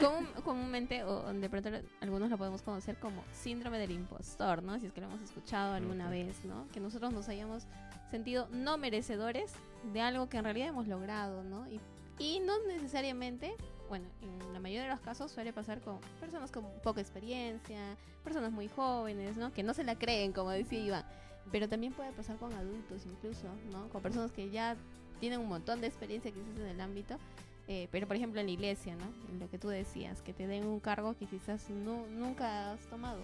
común- comúnmente, o de pronto algunos lo podemos conocer como síndrome del impostor, ¿no? Si es que lo hemos escuchado alguna Ok. vez, ¿no? Que nosotros nos hayamos sentido no merecedores de algo que en realidad hemos logrado, ¿no? Y, y no necesariamente, bueno, en la mayoría de los casos suele pasar con personas con poca experiencia, personas muy jóvenes, ¿no? Que no se la creen, como decía Iván. Pero también puede pasar con adultos incluso, ¿no? Con personas que ya tienen un montón de experiencia quizás en el ámbito eh, pero por ejemplo en la iglesia, ¿no? En lo que tú decías, que te den un cargo que quizás no, nunca has tomado.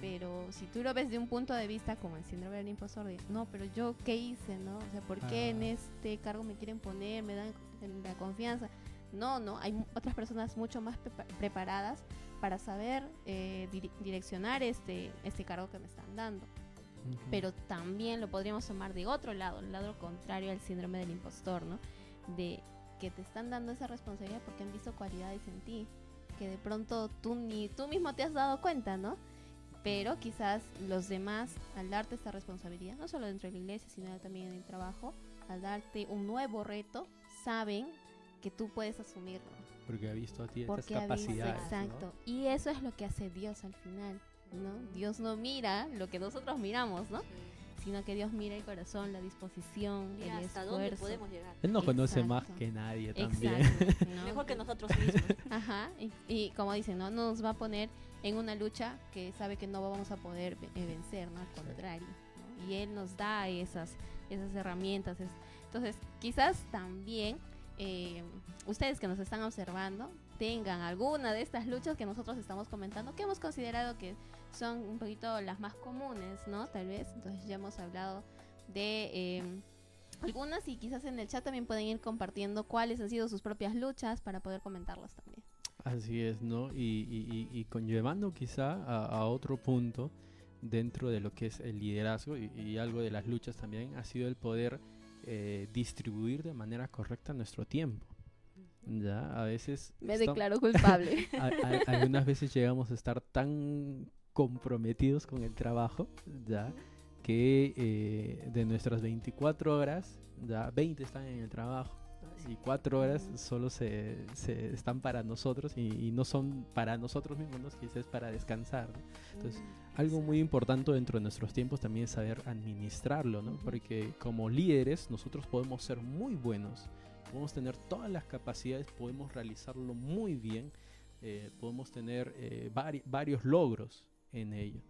Pero si tú lo ves de un punto de vista como el síndrome del impostor, no, pero yo qué hice, ¿no? O sea, ¿por qué en Ah. este cargo me quieren poner, me dan la confianza? No, no, hay otras personas mucho más prepa- preparadas para saber eh, direccionar este, este cargo que me están dando pero también lo podríamos tomar de otro lado, el lado contrario al síndrome del impostor, ¿no? De que te están dando esa responsabilidad porque han visto cualidades en ti, que de pronto tú ni tú mismo te has dado cuenta, ¿no? Pero quizás los demás, al darte esta responsabilidad, no solo dentro de la iglesia, sino también en el trabajo, al darte un nuevo reto, saben que tú puedes asumirlo. Porque ha visto a ti estas Porque capacidades. ¿no? exacto. Y eso es lo que hace Dios al final, ¿no? Dios no mira lo que nosotros miramos, ¿no? sino que Dios mira el corazón, la disposición, Y el hasta esfuerzo. dónde podemos llegar. Él no conoce más que nadie también. Exacto, ¿no? Mejor que nosotros mismos. Ajá, y, y como dicen, ¿no? Nos va a poner en una lucha que sabe que no vamos a poder eh, vencer, ¿no? Al contrario. ¿no? Y Él nos da esas, esas herramientas. es- Entonces, quizás también eh, ustedes que nos están observando tengan alguna de estas luchas que nosotros estamos comentando, que hemos considerado que son un poquito las más comunes, ¿no? Tal vez. Entonces, ya hemos hablado de... eh, algunas y quizás en el chat también pueden ir compartiendo cuáles han sido sus propias luchas para poder comentarlas también. Así es, ¿no? Y, conllevando quizá a, otro punto dentro de lo que es el liderazgo y algo de las luchas también ha sido el poder eh, distribuir de manera correcta nuestro tiempo. Ya, a veces Me estam- declaro culpable. a- a- algunas veces llegamos a estar tan comprometidos con el trabajo, ya, que eh, de nuestras 24 horas, ya 20 están en el trabajo y 4 horas solo se, se están para nosotros y, y no son para nosotros mismos, ¿no? quizás es para descansar. ¿no? Entonces, algo muy importante dentro de nuestros tiempos también es saber administrarlo, ¿no? Porque como líderes nosotros podemos ser muy buenos, podemos tener todas las capacidades, podemos realizarlo muy bien, eh, podemos tener eh, vari- varios logros en ello.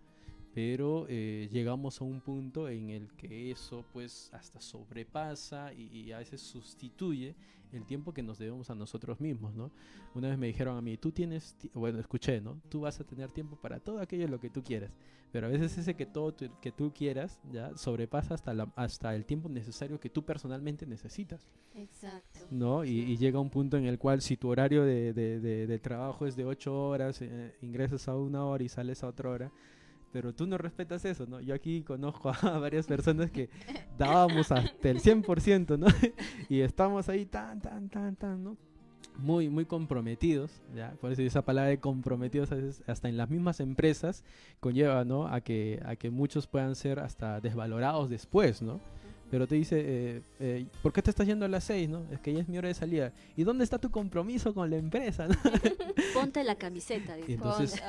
Pero eh, llegamos a un punto en el que eso pues hasta sobrepasa y, y a veces sustituye el tiempo que nos debemos a nosotros mismos, ¿no? Una vez me dijeron a mí, tú tienes, ti- bueno, escuché, ¿no? Tú vas a tener tiempo para todo aquello lo que tú quieras, pero a veces ese que todo tu- que tú quieras ya sobrepasa hasta, la, hasta el tiempo necesario que tú personalmente necesitas, Exacto. ¿no? Y, y llega un punto en el cual si tu horario de, de- de- de trabajo es de 8 horas, eh, ingresas a una hora y sales a otra hora, pero tú no respetas eso, ¿no? Yo aquí conozco a varias personas que dábamos hasta el 100%, ¿no? y estamos ahí tan, tan, tan, tan, ¿no? Muy, muy comprometidos, ¿ya? Por eso esa palabra de comprometidos hasta en las mismas empresas conlleva, ¿no? A que, a que muchos puedan ser hasta desvalorados después, ¿no? Pero te dice, eh, eh, ¿por qué te estás yendo a las 6, no? Es que ya es mi hora de salida. ¿Y dónde está tu compromiso con la empresa, no? Ponte la camiseta. Y entonces,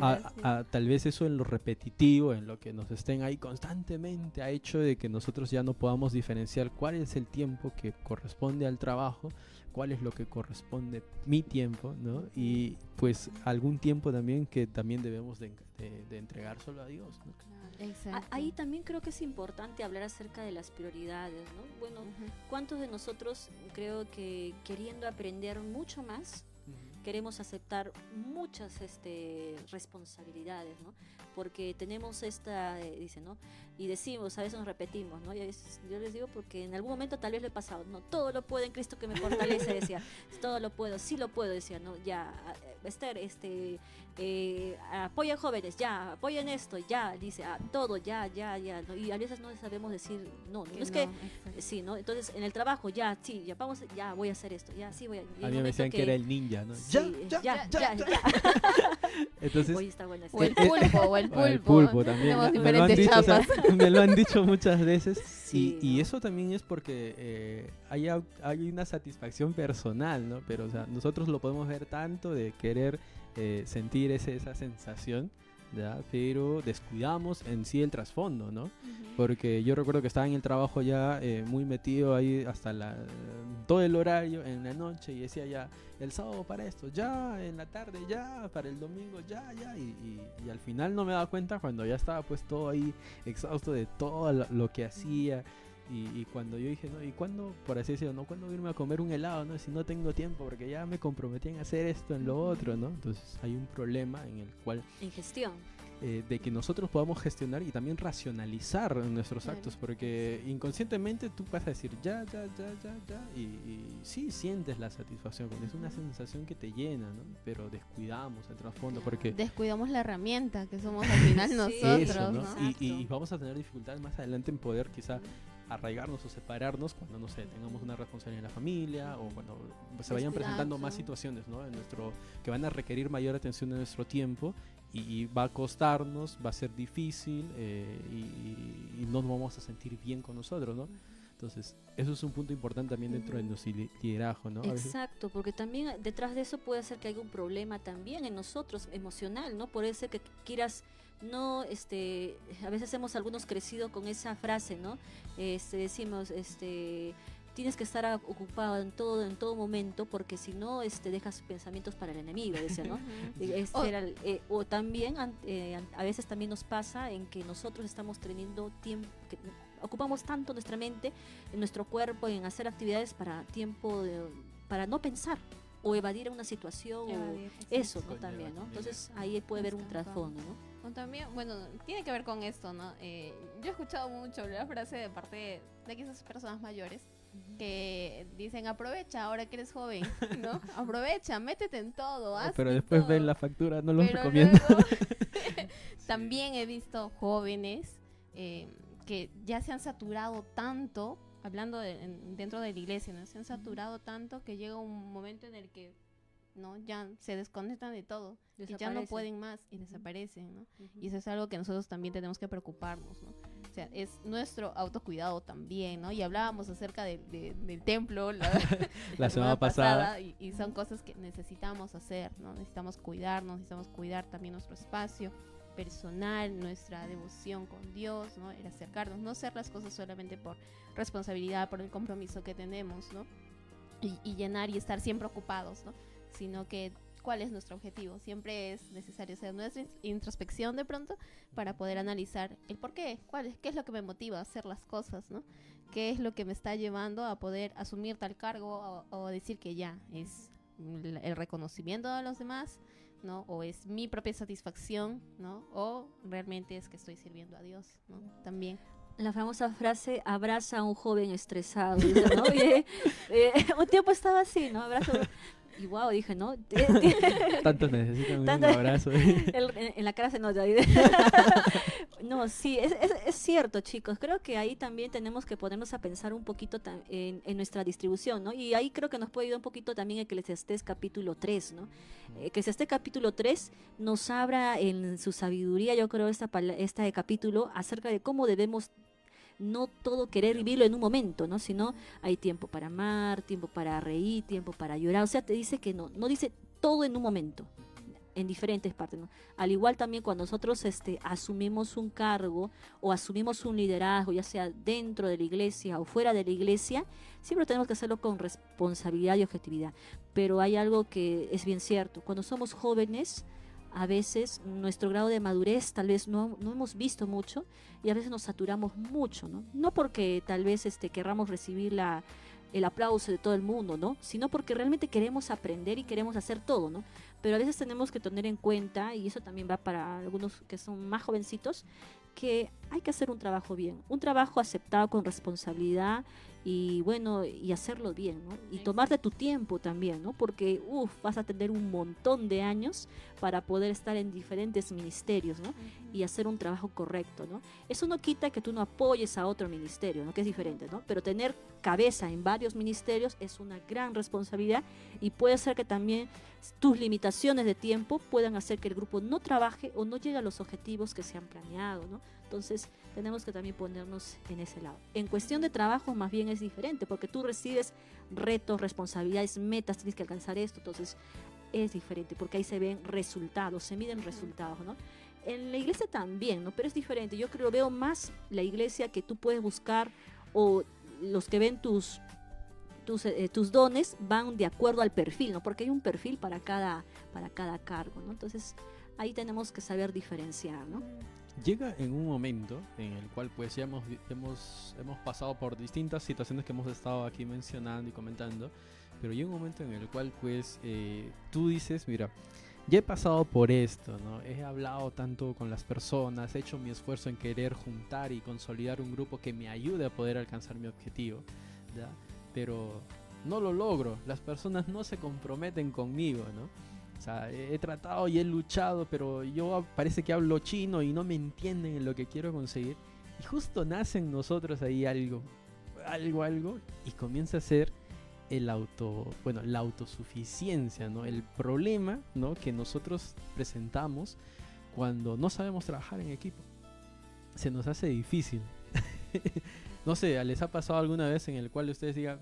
a- a- tal vez eso en lo repetitivo, en lo que nos estén ahí constantemente, ha hecho de que nosotros ya no podamos diferenciar cuál es el tiempo que corresponde al trabajo, cuál es lo que corresponde mi tiempo, ¿no? Y pues algún tiempo también que también debemos de, de- de entregar solo a Dios, ¿no? Exacto. Ahí también creo que es importante hablar acerca de las prioridades, ¿no? Bueno, Ujú. ¿cuántos de nosotros creo que queriendo aprender mucho más, queremos aceptar muchas este, responsabilidades, ¿no? Porque tenemos esta, eh, dice, ¿no? Y decimos, a veces nos repetimos, ¿no? Y veces- yo les digo porque en algún momento tal vez lo he pasado, no, todo lo puedo en Cristo que me fortalece, decía, todo lo puedo, sí lo puedo, decía, ¿no? Ya, eh, Esther, este, eh, apoyen jóvenes, ya, apoyen esto, ya, dice, ah, todo, ya, ya, ya, ¿no? Y a veces no sabemos decir, no, no, Que es que, exacto. sí, ¿no? Entonces, en el trabajo, ya, sí, ya, vamos, ya, voy a hacer esto, ya, sí, voy a... A mí me decían que, era el ninja, ¿no? Ya, ya, ya, ya, ya, ya. Entonces, está buena esa. O el Eh, eh, pulpo, o el o pulpo. el pulpo también. Tenemos Me lo, han diferentes dicho, o sea, me lo han dicho muchas veces. Sí, y, y ¿no? eso también es porque eh, hay, hay una satisfacción personal, ¿no? Pero, o sea, nosotros lo podemos ver tanto de querer eh, sentir ese, esa sensación, ¿ya? Pero descuidamos en sí el trasfondo, ¿no? Porque yo recuerdo que estaba en el trabajo ya eh, muy metido ahí hasta la, todo el horario en la noche y decía ya el sábado para esto, ya en la tarde, ya para el domingo, ya, ya. Y, y- y al final no me daba cuenta cuando ya estaba pues todo ahí exhausto de todo lo, lo que hacía. Y, y cuando yo dije, ¿no? ¿Y cuándo, por así decirlo, ¿no? ¿Cuándo irme a comer un helado, no? Si no tengo tiempo, porque ya me comprometí en hacer esto, en lo otro, ¿no? Entonces hay un problema en el cual En gestión. eh, de que nosotros podamos gestionar y también racionalizar nuestros Claro. actos, porque inconscientemente tú vas a decir ya, ya, ya, ya, ya, y, y sí sientes la satisfacción, porque es una sensación que te llena, ¿no? Pero descuidamos el trasfondo, porque Descuidamos la herramienta que somos al final Sí. nosotros, eso, ¿no? ¿no? Y, y- y vamos a tener dificultades más adelante en poder quizá arraigarnos o separarnos cuando, no sé, tengamos una responsabilidad en la familia o cuando se vayan presentando más situaciones, ¿no? En nuestro, que van a requerir mayor atención de nuestro tiempo y, y va a costarnos, va a ser difícil eh, y, y no nos vamos a sentir bien con nosotros, ¿no? Entonces, eso es un punto importante también dentro de Ujú. nuestro li- liderazgo, ¿no? Exacto, porque también detrás de eso puede ser que haya un problema también en nosotros, emocional, ¿no? Puede ser que quieras no, este, a veces hemos algunos crecido con esa frase, ¿no? Este, decimos, este, tienes que estar ocupado en todo, en todo momento, porque si no, este, dejas pensamientos para el enemigo, decía, ¿no? Este O- era eh, o también an- eh, a veces también nos pasa en que nosotros estamos teniendo tiempo que ocupamos tanto nuestra mente en nuestro cuerpo en hacer actividades para tiempo de- para no pensar o evadir una situación o Evadir, eso no también no entonces ahí puede haber un trasfondo no O también, bueno, tiene que ver con esto, ¿no? Eh, yo he escuchado mucho la frase de parte de, de quizás personas mayores que dicen aprovecha ahora que eres joven, ¿no? Aprovecha, métete en todo, haz pero de después ven todo". la factura, no los Pero recomiendo. luego, también he visto jóvenes eh, que ya se han saturado tanto, hablando de- en- dentro de la iglesia, ¿no? Se han saturado tanto que llega un momento en el que no ya se desconectan de todo y ya no pueden más y desaparecen, ¿no? Y eso es algo que nosotros también tenemos que preocuparnos, ¿no? O sea, es nuestro autocuidado también, ¿no? Y hablábamos acerca de- de- del templo la, La semana pasada. y, y son cosas que necesitamos hacer, ¿no? Necesitamos cuidarnos, necesitamos cuidar también nuestro espacio personal, nuestra devoción con Dios, ¿no? El acercarnos, no hacer las cosas solamente por responsabilidad, por el compromiso que tenemos, ¿no? Y, y llenar y estar siempre ocupados, ¿no? Sino que cuál es nuestro objetivo. Siempre es necesario hacer nuestra introspección de pronto para poder analizar el por qué, cuál es, qué es lo que me motiva a hacer las cosas, ¿no? ¿Qué es lo que me está llevando a poder asumir tal cargo o, o decir que ya es el, reconocimiento de los demás, ¿no? O es mi propia satisfacción, ¿no? O realmente es que estoy sirviendo a Dios, ¿no? También. la famosa frase abraza a un joven estresado ¿no? Eh, eh, un tiempo estaba así no abrazo y wow dije no Tantos necesitan un abrazo. El- en, en la cara se nota. no, sí, es, es- es cierto, chicos. Creo que ahí también tenemos que ponernos a pensar un poquito en, en nuestra distribución, ¿no? Y ahí creo que nos puede ayudar un poquito también Eclesiastés capítulo 3, ¿no? Eclesiastés capítulo 3 nos habla en su sabiduría, yo creo, esta, pala- este capítulo acerca de cómo debemos no todo querer vivirlo en un momento, ¿no? Sino hay tiempo para amar, tiempo para reír, tiempo para llorar. O sea, te dice que no, no dice todo en un momento, en diferentes partes. Al igual también cuando nosotros este, asumimos un cargo o asumimos un liderazgo, ya sea dentro de la iglesia o fuera de la iglesia, siempre tenemos que hacerlo con responsabilidad y objetividad. Pero hay algo que es bien cierto, cuando somos jóvenes, a veces nuestro grado de madurez tal vez no, no hemos visto mucho y a veces nos saturamos mucho, ¿no? No porque tal vez este, querramos recibir la, el aplauso de todo el mundo, ¿no? Sino porque realmente queremos aprender y queremos hacer todo, ¿no? Pero a veces tenemos que tener en cuenta, y eso también va para algunos que son más jovencitos, que hay que hacer un trabajo bien, un trabajo aceptado con responsabilidad y bueno, y hacerlo bien, ¿no? Y tomarte tu tiempo también, ¿no? Porque, uff, vas a tener un montón de años para poder estar en diferentes ministerios, ¿no? Y hacer un trabajo correcto, ¿no? Eso no quita que tú no apoyes a otro ministerio, ¿no? Que es diferente, ¿no? Pero tener cabeza en varios ministerios es una gran responsabilidad y puede ser que también tus limitaciones de tiempo puedan hacer que el grupo no trabaje o no llegue a los objetivos que se han planeado, ¿no? Entonces tenemos que también ponernos en ese lado. En cuestión de trabajo más bien es diferente porque tú recibes retos, responsabilidades, metas, tienes que alcanzar esto, entonces es diferente porque ahí se ven resultados, se miden resultados, ¿no? En la iglesia también, ¿no? Pero es diferente. Yo creo, veo más la iglesia que tú puedes buscar o los que ven tus tus, eh, tus dones van de acuerdo al perfil, ¿no? Porque hay un perfil para cada, para cada cargo, ¿no? Entonces, ahí tenemos que saber diferenciar, ¿no? Llega en un momento en el cual pues ya hemos, hemos, hemos pasado por distintas situaciones que hemos estado aquí mencionando y comentando, pero llega un momento en el cual pues eh, tú dices, mira, ya he pasado por esto, ¿no? He hablado tanto con las personas, he hecho mi esfuerzo en querer juntar y consolidar un grupo que me ayude a poder alcanzar mi objetivo, ¿ya? Pero no lo logro, las personas no se comprometen conmigo, ¿no? O sea, he, tratado y he luchado, pero yo parece que hablo chino y no me entienden en lo que quiero conseguir. Y justo nace en nosotros ahí algo, algo, algo, y comienza a ser el auto, bueno, la autosuficiencia, ¿no? El problema, ¿no? Que nosotros presentamos cuando no sabemos trabajar en equipo. Se nos hace difícil. no sé, ¿les ha pasado alguna vez en el cual ustedes digan,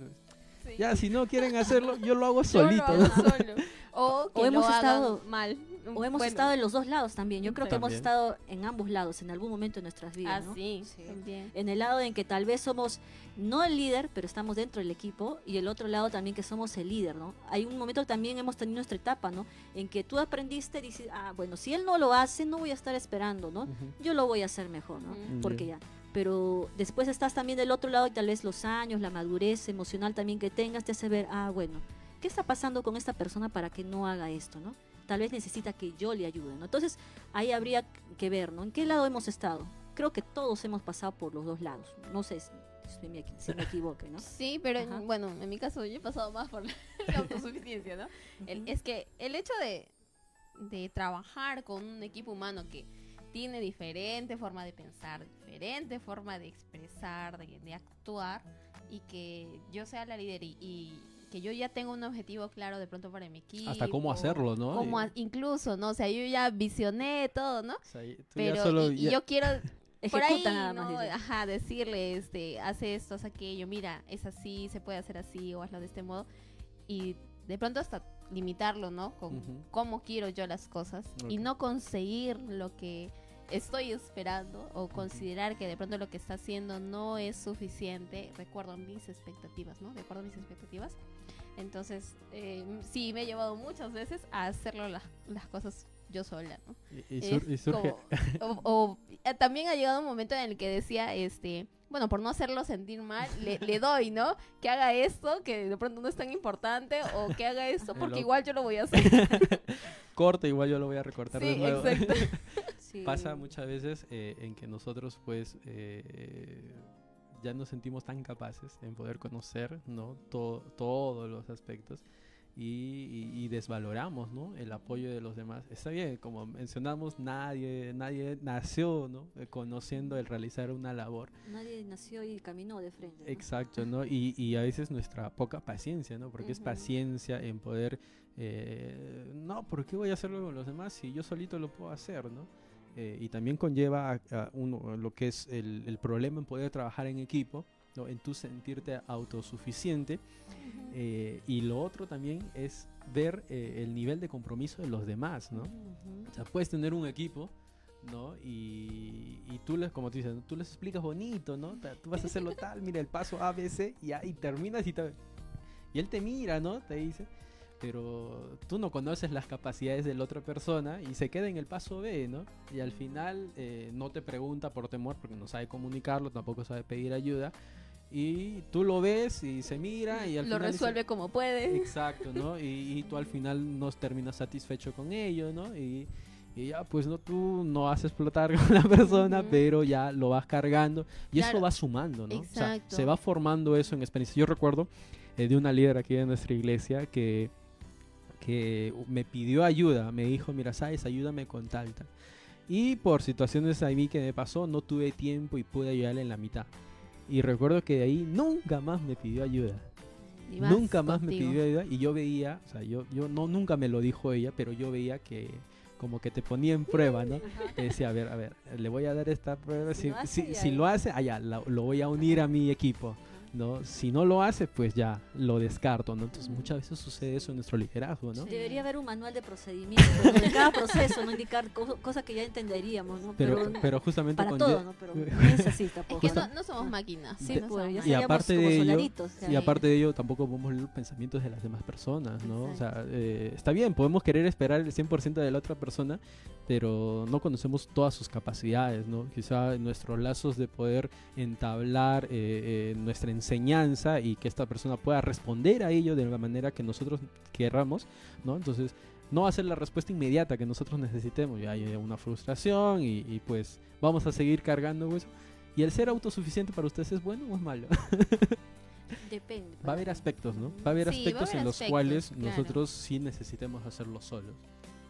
Sí. ya, si no quieren hacerlo, yo lo hago Yo lo solito? hago ¿no? solo. O que O hemos lo hagan estado- mal. O hemos Bueno, estado en los dos lados también. Yo creo que hemos estado en ambos lados en algún momento de nuestras Ah, vidas. ¿no? sí, Sí. también. En el lado en que tal vez somos no el líder, pero estamos dentro del equipo, y el otro lado también que somos el líder, ¿no? Hay un momento que también hemos tenido nuestra etapa, ¿no? En que tú aprendiste, dices, ah, bueno, si él no lo hace, no voy a estar esperando, ¿no? Yo lo voy a hacer mejor, ¿no? Porque Ya. Pero después estás también del otro lado y tal vez los años, la madurez emocional también que tengas te hace ver, ah, bueno, ¿qué está pasando con esta persona para que no haga esto, ¿no? Tal vez necesita que yo le ayude, ¿no? Entonces ahí habría que ver, ¿no? ¿En qué lado hemos estado? Creo que todos hemos pasado por los dos lados. No sé si, me, si me equivoque, ¿no? Sí, pero en- Ajá. bueno, en mi caso yo he pasado más por la, la autosuficiencia, ¿no? El- es que el hecho de, de trabajar con un equipo humano que tiene diferente forma de pensar, diferente forma de expresar, de, de actuar, y que yo sea la líder y, y que yo ya tengo un objetivo claro de pronto para mi equipo. Hasta cómo hacerlo, ¿no? Como Y- a- incluso, ¿no? O sea, yo ya visioné todo, ¿no? o sea, Pero solo- y- y ya- yo quiero por ahí, nada más. ¿no? Ajá, decirle, este, hace esto, hace aquello, mira, es así, se puede hacer así o hazlo de este modo. Y de pronto hasta limitarlo, ¿no? Con Ujú. cómo quiero yo las cosas y Ok. no conseguir lo que estoy esperando o considerar que de pronto lo que está haciendo no es suficiente, recuerdo mis expectativas, ¿no? De acuerdo a mis expectativas. Entonces, eh, sí, me he llevado muchas veces a hacerlo las, las cosas yo sola, ¿no? y- y sur- y surge, como- o, o, eh, también ha llegado un momento en el que decía, este, bueno, por no hacerlo sentir mal, le, le doy, ¿no? Que haga esto, que de pronto no es tan importante, o que haga esto, porque igual yo lo voy a hacer. corta, igual yo lo voy a recortar de nuevo. exacto. Sí. Pasa muchas veces eh, en que nosotros pues eh, ya nos sentimos tan capaces en poder conocer ¿no? To- todos los aspectos y, y- desvaloramos ¿no? el apoyo de los demás. Está bien, como mencionamos, nadie, nadie nació ¿no? Eh, conociendo el realizar una labor. Nadie nació y caminó de frente. ¿no? Exacto, ¿no? Y, y a veces nuestra poca paciencia, ¿no? Porque es Ujú. paciencia en poder, eh, no, ¿por qué voy a hacerlo con los demás si yo solito lo puedo hacer, ¿no? Eh, y también conlleva a, a uno, lo que es el, el problema en poder trabajar en equipo, ¿no? En tu sentirte autosuficiente. eh, y lo otro también es ver eh, el nivel de compromiso de los demás, ¿no? O sea, puedes tener un equipo, ¿no? Y, y tú les, como tú dices, tú les explicas bonito, ¿no? Tú vas a hacerlo tal, mira el paso A, B, C, y ahí terminas y, te- y él te mira, ¿no? Te dice, pero tú no conoces las capacidades de la otra persona y se queda en el paso B, ¿no? Y al final eh, no te pregunta por temor porque no sabe comunicarlo, tampoco sabe pedir ayuda. Y tú lo ves y se mira y al lo final dice, resuelve como puede. Exacto, ¿no? Y, y tú al final no terminas satisfecho con ello, ¿no? Y, y ya, pues no, tú no haces explotar con la persona, Ujú. pero ya lo vas cargando y eso Claro. va sumando, ¿no? O sea, Exacto. se va formando eso en experiencia. Yo recuerdo eh, de una líder aquí de nuestra iglesia que, que me pidió ayuda, me dijo, mira, sabes, ayúdame con tal, tal. Y por situaciones a mí que me pasó, no tuve tiempo y pude ayudarle en la mitad. Y recuerdo que de ahí nunca más me pidió ayuda. Nunca más me pidió ayuda y yo veía, o sea, yo, yo no, nunca me lo dijo ella, pero yo veía que como que te ponía en prueba, ¿no? Te decía, a ver, a ver, le voy a dar esta prueba, Si si, lo hace, si- lo hace, allá, lo voy a unir a mi equipo, ¿no? Si no lo hace, pues ya, lo descarto, ¿no? Entonces muchas veces sucede eso en nuestro liderazgo, ¿no? Sí. Debería haber un manual de procedimientos de cada proceso, no indicar co- cosas que ya entenderíamos, ¿no? Pero, Pero, pero justamente para con todo, ¿no? Pero no es así Es tampoco. que ¿no? somos máquinas. Sí, no pues, Y aparte como de ello- Y aparte de ello, tampoco podemos leer los pensamientos de las demás personas, ¿no? O sea, eh, está bien, podemos querer esperar el 100% de la otra persona, pero no conocemos todas sus capacidades, ¿no? Quizá nuestros lazos de poder entablar eh, eh, nuestra enseñanza y que esta persona pueda responder a ello de la manera que nosotros querramos, ¿no? Entonces, no va a ser la respuesta inmediata que nosotros necesitemos, ya hay una frustración y, y, pues vamos a seguir cargando eso. ¿Y el ser autosuficiente para ustedes es bueno o es malo? Depende. Va a haber aspectos, ¿no? Va a haber Sí, a aspectos haber en los aspectos, cuales claro. nosotros sí necesitemos hacerlo solos.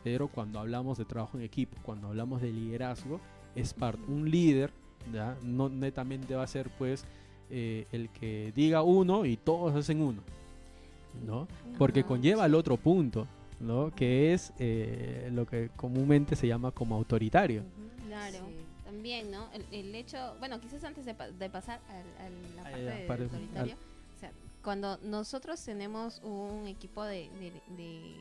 Pero cuando hablamos de trabajo en equipo, cuando hablamos de liderazgo, es parte. Un líder, ¿ya? No netamente va a ser, pues, eh, el que diga uno y todos hacen uno, ¿no? Porque Ajá, conlleva al otro punto, ¿no? Que es eh, lo que comúnmente se llama como autoritario. Claro. sí. También, ¿no? El, el hecho, bueno, quizás antes de, pa- de pasar al- a, la parte de autoritario, o sea, cuando nosotros tenemos un equipo de, de- de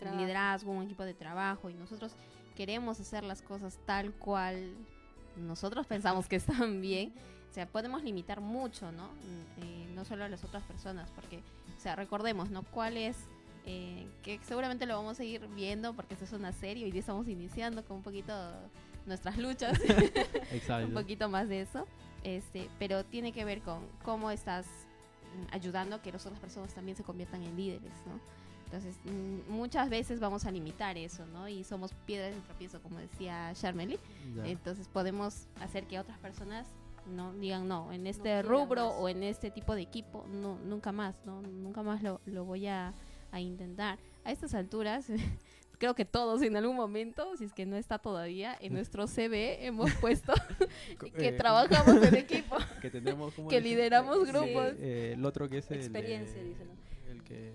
Trabajo. liderazgo, un equipo de trabajo y nosotros queremos hacer las cosas tal cual nosotros pensamos que están bien, o sea, podemos limitar mucho, ¿no? Mm, eh, no solo a las otras personas, porque, o sea, recordemos, ¿no? ¿Cuál es eh, que seguramente lo vamos a ir viendo porque esto es una serie y estamos iniciando con un poquito nuestras luchas, Exacto. un poquito más de eso, este, pero tiene que ver con cómo estás mm, ayudando a que las otras personas también se conviertan en líderes, ¿no? Entonces, mm, muchas veces vamos a limitar eso, ¿no? Y somos piedras de tropiezo, como decía Charmely. Entonces, podemos hacer que otras personas no digan no, en este rubro más. o en este tipo de equipo, no, nunca más, ¿no? Nunca más lo, lo voy a, a intentar. A estas alturas, creo que todos en algún momento, si es que no está todavía, en nuestro CV hemos puesto que Eh, trabajamos en equipo. que tenemos ¿cómo que dice? lideramos Sí, grupos. eh, el otro que es el Experiencia, ¿no? el que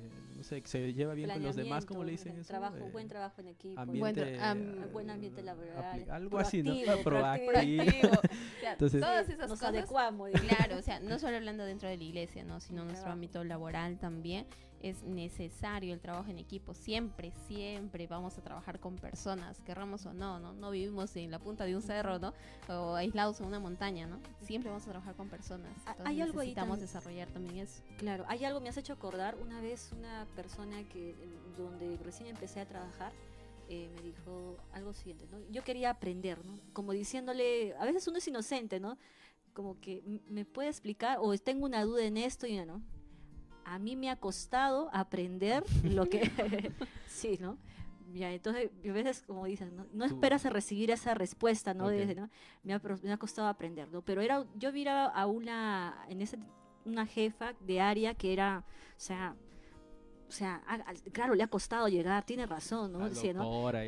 que se lleva bien con los demás cómo le dicen eso Trabajo, Eh, buen trabajo en equipo. ambiente, Buen eh, buen ambiente laboral. algo así no proactivo, proactivo Proactivo. O sea, Entonces- todas esas nos cosas adecuamos. Claro, o sea, no solo hablando dentro de la iglesia, ¿no? sino El nuestro ámbito laboral también. Es necesario el trabajo en equipo. Siempre, siempre vamos a trabajar con personas, querramos o no, ¿no? No vivimos en la punta de un cerro, ¿no? O aislados en una montaña, ¿no? Siempre vamos a trabajar con personas. Entonces hay algo necesitamos desarrollar también eso. Claro, hay algo, me has hecho acordar, una vez una persona que, donde recién empecé a trabajar, eh, me dijo algo siguiente, ¿no? Yo quería aprender, ¿no? Como diciéndole, a veces uno es inocente, ¿no? Como que "M- me puede explicar, o tengo una duda en esto y no. A mí me ha costado aprender lo que, sí, ¿no? Ya, entonces, a veces, como dices, no, esperas a recibir esa respuesta, ¿no? Desde, ¿no? Me, ha, me ha costado aprender, ¿no? Pero era, yo vi a una, en ese una jefa de área que era, o sea, o sea, a- claro, le ha costado llegar, tiene razón, ¿no? Decía, ¿no?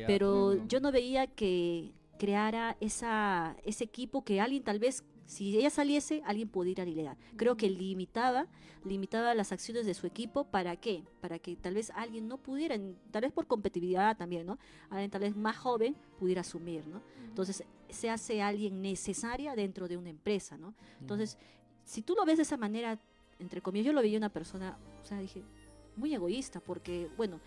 Pero yo no veía que creara esa, ese equipo que alguien tal vez, si ella saliese, alguien pudiera liderar. Creo que limitaba, limitaba las acciones de su equipo, ¿para qué? Para que tal vez alguien no pudiera, tal vez por competitividad también, ¿no? Alguien tal vez más joven pudiera asumir, ¿no? Entonces, se hace alguien necesaria dentro de una empresa, ¿no? Entonces, si tú lo ves de esa manera, entre comillas, yo lo veía una persona, o sea, dije, muy egoísta, porque, bueno,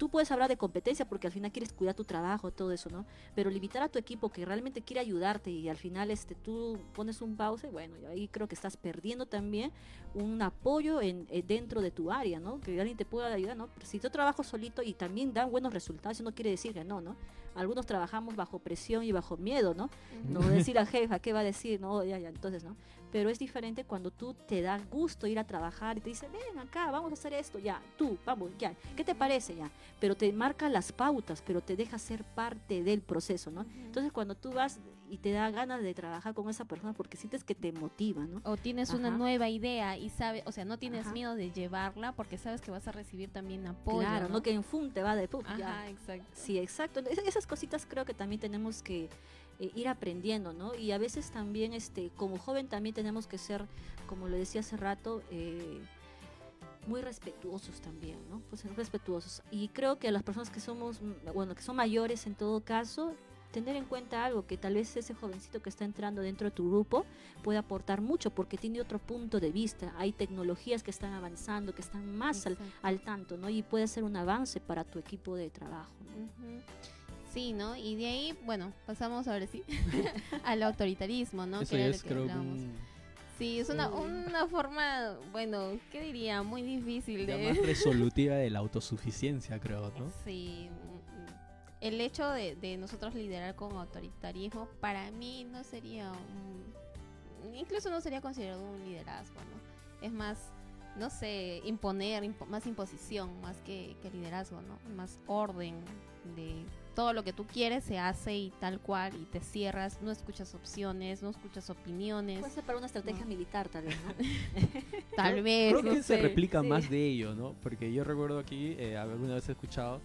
tú puedes hablar de competencia porque al final quieres cuidar tu trabajo, todo eso, ¿no? Pero limitar a tu equipo que realmente quiere ayudarte y al final este, tú pones un pause, bueno, ahí creo que estás perdiendo también un apoyo en, eh, dentro de tu área, ¿no? Que alguien te pueda ayudar, ¿no? Si yo trabajo solito y también dan buenos resultados, eso no quiere decir que no, ¿no? Algunos trabajamos bajo presión y bajo miedo, ¿no? No decir a jefa qué va a decir, no, ya, ya, entonces, ¿no? Pero es diferente cuando tú te da gusto ir a trabajar y te dice, ven acá, vamos a hacer esto, ya, tú, vamos, ya, ¿qué te parece ya? Pero te marca las pautas, pero te deja ser parte del proceso, ¿no? Entonces cuando tú vas y te da ganas de trabajar con esa persona porque sientes que te motiva, ¿no? O tienes una nueva idea y sabes, o sea, no tienes Ajá. miedo de llevarla porque sabes que vas a recibir también apoyo. claro, ¿no? ¿no? Que en FUM te va de puf, ya. Exacto. Sí, exacto. Es- esas cositas creo que también tenemos que eh, ir aprendiendo, ¿no? Y a veces también, este, como joven también tenemos que ser, como lo decía hace rato, eh, muy respetuosos también, ¿no? Pues ser respetuosos. Y creo que las personas que somos, mm, bueno, que son mayores en todo caso, tener en cuenta algo, que tal vez ese jovencito que está entrando dentro de tu grupo puede aportar mucho porque tiene otro punto de vista. Hay tecnologías que están avanzando, que están más al, al tanto, ¿no? Y puede ser un avance para tu equipo de trabajo, ¿no? Ujú. Sí, ¿no? Y de ahí, bueno, pasamos ahora sí al autoritarismo, ¿no? eso Que ya era lo es que creo que hablábamos. un- Sí, es una, una forma, bueno, ¿qué diría? Muy difícil de... más resolutiva de la autosuficiencia creo no Sí, el hecho de, de nosotros liderar con autoritarismo para mí no sería un, incluso no sería considerado un liderazgo, ¿no? Es más, no sé, imponer, impo- más imposición, más que, que liderazgo, ¿no? Más orden de todo lo que tú quieres se hace y tal cual y te cierras, no escuchas opciones, no escuchas opiniones, Puede ser para una estrategia No. militar, tal vez, ¿no? tal Creo- vez, creo no que se replica Sí. más de ello no porque yo recuerdo aquí eh, alguna vez he escuchado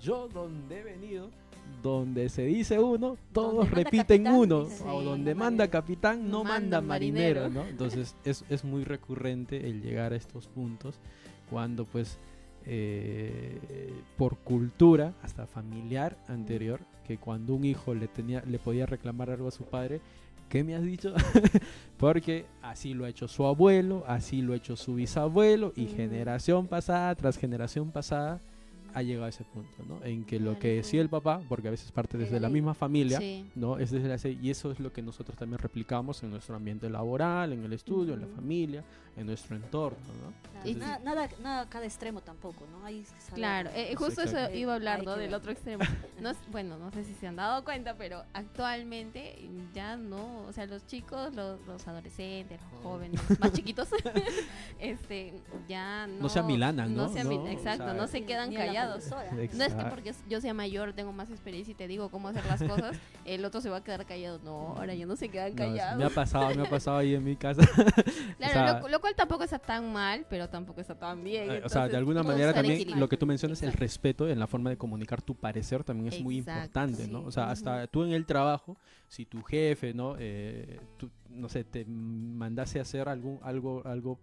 yo donde he venido donde se dice uno todos repiten capitán, uno o donde no manda capitán no manda manda marinero, marinero. ¿no? Entonces es, es muy recurrente el llegar a estos puntos cuando pues eh, por cultura hasta familiar anterior que cuando un hijo le tenía le podía reclamar algo a su padre, ¿qué me has dicho? Porque así lo ha hecho su abuelo, así lo ha hecho su bisabuelo y generación pasada tras generación pasada ha llegado a ese punto, ¿no? En que lo que decía el papá, porque a veces parte desde la misma familia, Sí. ¿no? Es desde la y eso es lo que nosotros también replicamos en nuestro ambiente laboral, en el estudio, en la familia, en nuestro entorno, ¿no? Claro, Y- nada, nada, cada extremo tampoco, ¿no? Hay que saber, Claro, ¿no? eh, Sí, justo eso iba a hablar, ¿no? Del ver. otro extremo. No es- bueno, no sé si se han dado cuenta, pero actualmente ya no, o sea, los chicos, los, los adolescentes, los Oh. jóvenes más chiquitos, este, ya no... No se amilanan, ¿no? se No, amil- o exacto, sea, no se quedan callados. No es que porque yo sea mayor, tengo más experiencia y te digo cómo hacer las cosas, el otro se va a quedar callado. No, ahora ya no se quedan No, callados. me ha pasado, me ha pasado ahí en mi casa. Claro, sea- lo, lo cual tampoco está tan mal, pero tampoco está tan bien. Eh, o sea, de alguna manera también equilibrio. lo que tú mencionas, el Exacto. respeto en la forma de comunicar tu parecer también es muy importante, ¿no? O sea, hasta tú en el trabajo, si tu jefe, ¿no? Eh, tú, no sé, te mandase a hacer algún, algo, algo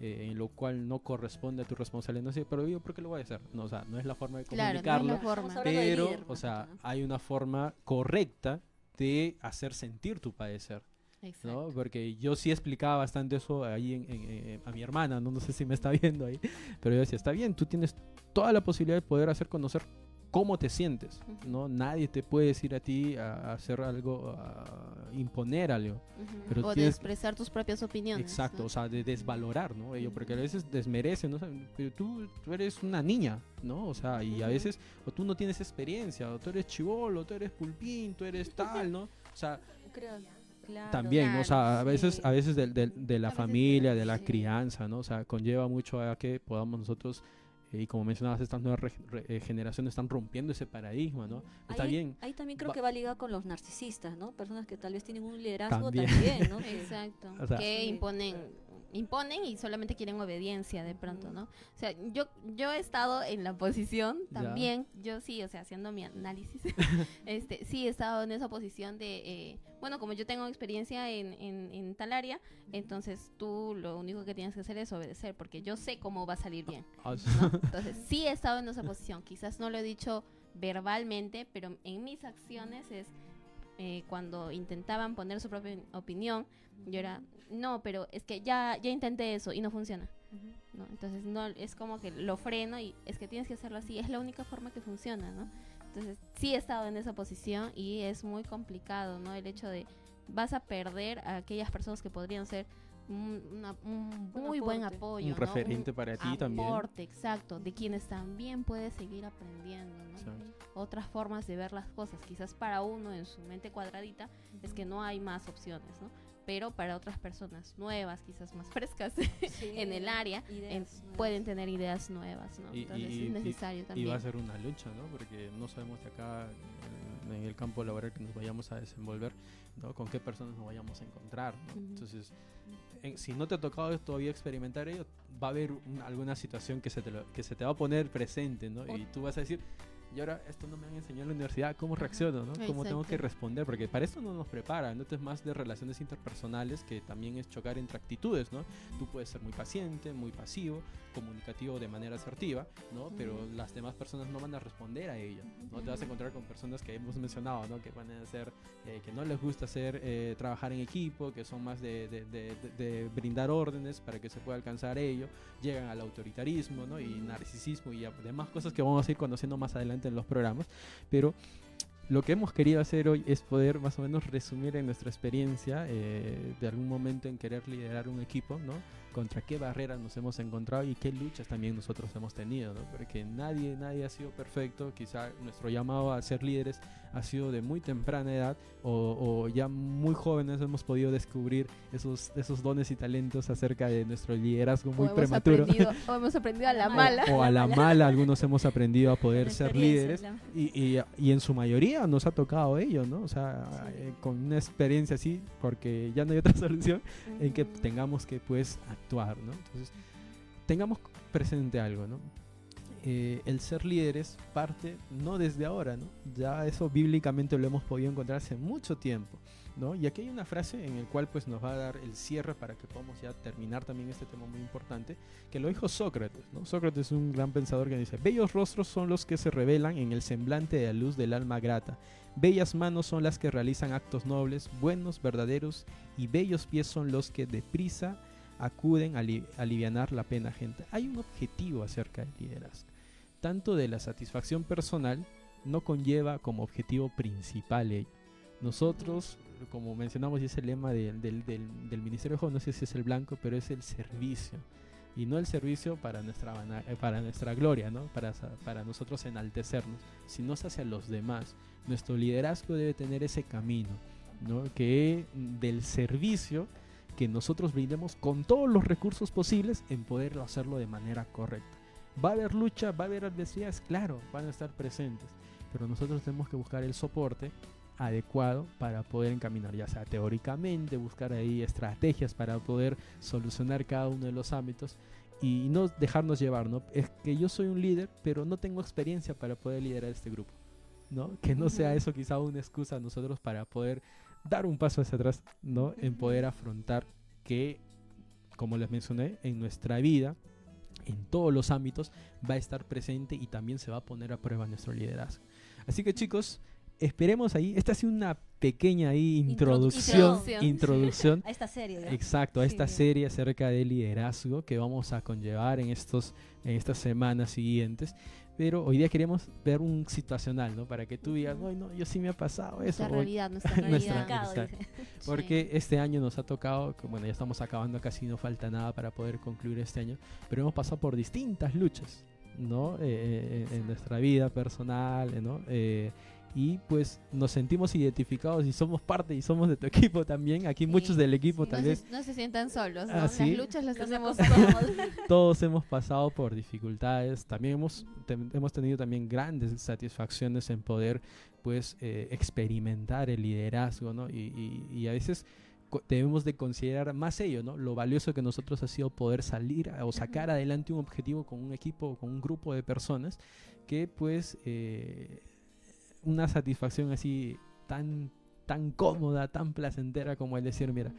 eh, en lo cual no corresponde a tu responsabilidad, no sé, pero yo, ¿por qué lo voy a hacer? No, o sea, no es la forma de Claro, no es comunicarlo, pero, o sea, hay una forma correcta de hacer sentir tu padecer. Exacto. ¿no? Porque yo sí explicaba bastante eso ahí en- en- en- a mi hermana, ¿no? no sé si me está viendo ahí, pero yo decía, está bien, tú tienes toda la posibilidad de poder hacer conocer cómo te sientes. ¿no? Nadie te puede decir a ti a, a hacer algo, a imponer algo. Ujú. pero o de expresar tus propias opiniones. Exacto, ¿no? o sea, de desvalorar, ¿no? Ello, porque a veces desmerecen, ¿no? O sea, pero tú, tú eres una niña, ¿no? O sea, y a veces o tú no tienes experiencia, o tú eres chivolo, tú eres pulpín, tú eres tal, ¿no? O sea, Creo, claro. también, ¿no? o sea, a veces, sí. a veces del- del- de, la A familia, de- de la sí. crianza, ¿no? O sea, conlleva mucho a que podamos nosotros, eh, y como mencionabas, estas nuevas re- re- eh, generaciones están rompiendo ese paradigma, ¿no? Está ahí, bien. Ahí también creo Va- que va ligado con los narcisistas, ¿no? Personas que tal vez tienen un liderazgo También. también, ¿no? Exacto. O sea- que Sí. imponen imponen y solamente quieren obediencia de pronto, ¿no? O sea, yo yo he estado en la posición Ya. también, yo sí, o sea, haciendo mi análisis, este, sí he estado en esa posición de, eh, bueno, como yo tengo experiencia en, en, en tal área, entonces tú lo único que tienes que hacer es obedecer, porque yo sé cómo va a salir bien. Ah, ¿no? Entonces, sí he estado en esa posición. Quizás no lo he dicho verbalmente, pero en mis acciones es eh, cuando intentaban poner su propia opinión, yo era, no, pero es que ya, ya intenté eso y no funciona. ¿no? Entonces, no, es como que lo freno y es que tienes que hacerlo así, es la única forma que funciona, ¿no? Entonces, sí he estado en esa posición y es muy complicado, ¿no? El hecho de vas a perder a aquellas personas que podrían ser un, una- un Un muy buen apoyo, un ¿no? referente para ti también. aporte, exacto, de quienes también puedes seguir aprendiendo. Otras formas de ver las cosas. Quizás para uno en su mente cuadradita es que no hay más opciones, ¿no? Pero para otras personas nuevas, quizás más frescas Sí, en el área, en- pueden tener ideas nuevas, ¿no? Y- Entonces y- es y- necesario Y también. va a ser una lucha, ¿no? Porque no sabemos de acá en, en el campo laboral que nos vayamos a desenvolver, ¿no? Con qué personas nos vayamos a encontrar. Entonces, en- si no te ha tocado todavía experimentar ello, va a haber un- alguna situación que se, te lo- que se te va a poner presente, ¿no? Y tú vas a decir, y ahora esto no me han enseñado en la universidad, ¿cómo reacciono, no? ¿Cómo tengo que responder? Porque para esto no nos prepara, ¿no? Esto es más de relaciones interpersonales que también es chocar entre actitudes, ¿no? Tú puedes ser muy paciente, muy pasivo, comunicativo de manera asertiva, ¿no? Pero las demás personas no van a responder a ello, ¿no? Te vas a encontrar con personas que hemos mencionado, ¿no? Que van a ser, eh, que no les gusta hacer, eh, trabajar en equipo, que son más de, de- de- de- de brindar órdenes para que se pueda alcanzar ello, llegan al autoritarismo, ¿no? Y narcisismo y demás cosas que vamos a ir conociendo más adelante en los programas, pero lo que hemos querido hacer hoy es poder más o menos resumir en nuestra experiencia eh, de algún momento en querer liderar un equipo, ¿no? Contra qué barreras nos hemos encontrado y qué luchas también nosotros hemos tenido, ¿no? Porque nadie, nadie ha sido perfecto. Quizá nuestro llamado a ser líderes ha sido de muy temprana edad o, o ya muy jóvenes hemos podido descubrir esos, esos dones y talentos acerca de nuestro liderazgo muy o, hemos prematuro. aprendido, o hemos aprendido a la O- mala. O a la mala, algunos hemos aprendido a poder ser líderes. Y, y, y en su mayoría nos ha tocado ello, ¿no? O sea, Sí. eh, con una experiencia así, porque ya no hay otra solución en que tengamos que, pues, actuar, ¿no? Entonces, tengamos presente algo, ¿no? eh, el ser líderes parte no desde ahora, ¿no? Ya eso bíblicamente lo hemos podido encontrar hace mucho tiempo, ¿no? Y aquí hay una frase en el cual pues nos va a dar el cierre para que podamos ya terminar también este tema muy importante, que lo dijo Sócrates, ¿no? Sócrates es un gran pensador que dice, bellos rostros son los que se revelan en el semblante de la luz del alma grata, bellas manos son las que realizan actos nobles, buenos, verdaderos, y bellos pies son los que deprisa acuden a ali- alivianar la pena gente. Hay un objetivo acerca del liderazgo. Tanto de la satisfacción personal no conlleva como objetivo principal. Nosotros, como mencionamos, y es el lema del, del, del- del Ministerio de Jóvenes, no sé si es el blanco, pero es el servicio. Y no el servicio para nuestra, eh, para nuestra gloria, ¿no? para, para nosotros enaltecernos, sino hacia los demás. Nuestro liderazgo debe tener ese camino, ¿no? que del servicio que nosotros brindemos con todos los recursos posibles en poderlo hacerlo de manera correcta. Va a haber lucha, va a haber adversidades, claro, van a estar presentes, pero nosotros tenemos que buscar el soporte adecuado para poder encaminar, ya sea teóricamente, buscar ahí estrategias para poder solucionar cada uno de los ámbitos y no dejarnos llevar, ¿no? Es que yo soy un líder, pero no tengo experiencia para poder liderar este grupo, ¿no? Que no sea eso quizá una excusa a nosotros para poder dar un paso hacia atrás, ¿no? En poder afrontar que, como les mencioné, en nuestra vida, en todos los ámbitos, va a estar presente y también se va a poner a prueba nuestro liderazgo. Así que chicos, esperemos ahí. Esta ha sido una pequeña ahí introducción, Introducción. introducción A esta serie. ¿verdad? Exacto, a Sí, esta bien. serie acerca del liderazgo que vamos a conllevar en estos en estas semanas siguientes. Pero hoy día queremos ver un situacional, ¿no? Para que tú digas, no, no, yo sí me ha pasado eso. Nuestra realidad, nuestra Nuestra- realidad. Dice. porque este año nos ha tocado, bueno, ya estamos acabando, casi no falta nada para poder concluir este año, pero hemos pasado por distintas luchas, ¿no? Eh, eh, en, en nuestra vida personal, eh, ¿no? Eh, y pues nos sentimos identificados y somos parte y somos de tu equipo también. Aquí muchos del equipo sí. tal no, vez se, no se sientan solos, ¿no? Ah, ¿sí? Las luchas las tenemos acompañamos. todos hemos pasado por dificultades. También hemos, tem- hemos tenido también grandes satisfacciones en poder pues eh, experimentar el liderazgo, ¿no? Y, y- y a veces debemos de considerar más ello, ¿no? Lo valioso que nosotros ha sido poder salir a- o sacar adelante un objetivo con un equipo, con un grupo de personas que pues eh, una satisfacción así tan tan cómoda, tan placentera como el decir, mira,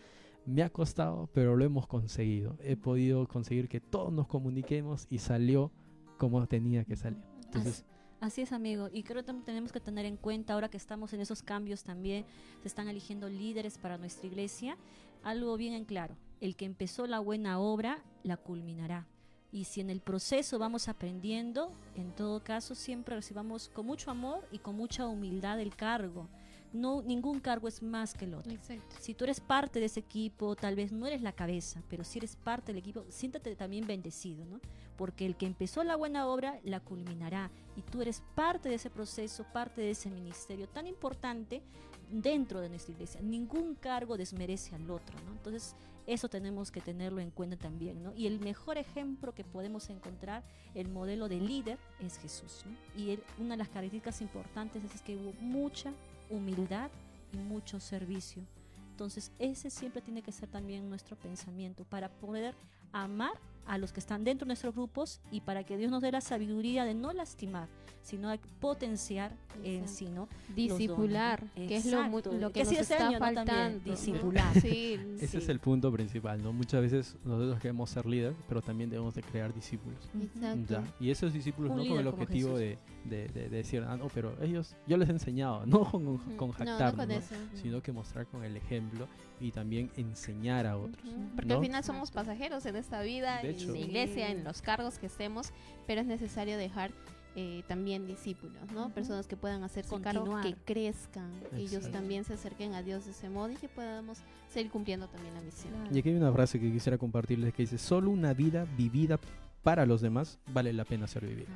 me ha costado, pero lo hemos conseguido. He podido conseguir que todos nos comuniquemos y salió como tenía que salir. Entonces, Así es, amigo. Y creo que tenemos que tener en cuenta, ahora que estamos en esos cambios también, se están eligiendo líderes para nuestra iglesia, algo bien en claro. El que empezó la buena obra, la culminará. Y si en el proceso vamos aprendiendo, en todo caso siempre recibamos con mucho amor y con mucha humildad el cargo. No, ningún cargo es más que el otro. Exacto. Si tú eres parte de ese equipo, tal vez no eres la cabeza, pero si eres parte del equipo, siéntate también bendecido, ¿no? Porque el que empezó la buena obra la culminará y tú eres parte de ese proceso, parte de ese ministerio tan importante dentro de nuestra iglesia. Ningún cargo desmerece al otro, ¿no? Entonces, eso tenemos que tenerlo en cuenta también, ¿no? Y el mejor ejemplo que podemos encontrar, el modelo de líder, es Jesús, ¿no? Y él- una de las características importantes es que hubo mucha humildad y mucho servicio. Entonces, ese siempre tiene que ser también nuestro pensamiento para poder amar a los que están dentro de nuestros grupos y para que Dios nos dé la sabiduría de no lastimar, sino de potenciar en sí, ¿no? Discipular, que es lo, lo que Que nos está año, ¿no? Faltando. discipular. Sí, ese sí. es el punto principal, ¿no? Muchas veces nosotros queremos ser líder, pero también debemos de crear discípulos. exacto. Ya. Y esos discípulos Un no con el objetivo de, de- de- de decir, ah, no, pero ellos, yo les he enseñado, no con, con No, no con ¿no? sino que mostrar con el ejemplo y también enseñar a otros. Ujú, Porque ¿no? al final somos pasajeros en esta vida, De en hecho. la iglesia, en los cargos que estemos, pero es necesario dejar eh, también discípulos, ¿no? Ujú. Personas que puedan hacerse cargo, Continuar. que crezcan, que ellos Exacto. también se acerquen a Dios de ese modo y que podamos seguir cumpliendo también la misión. Y aquí hay una frase que quisiera compartirles que dice, solo una vida vivida para los demás vale la pena ser vivida.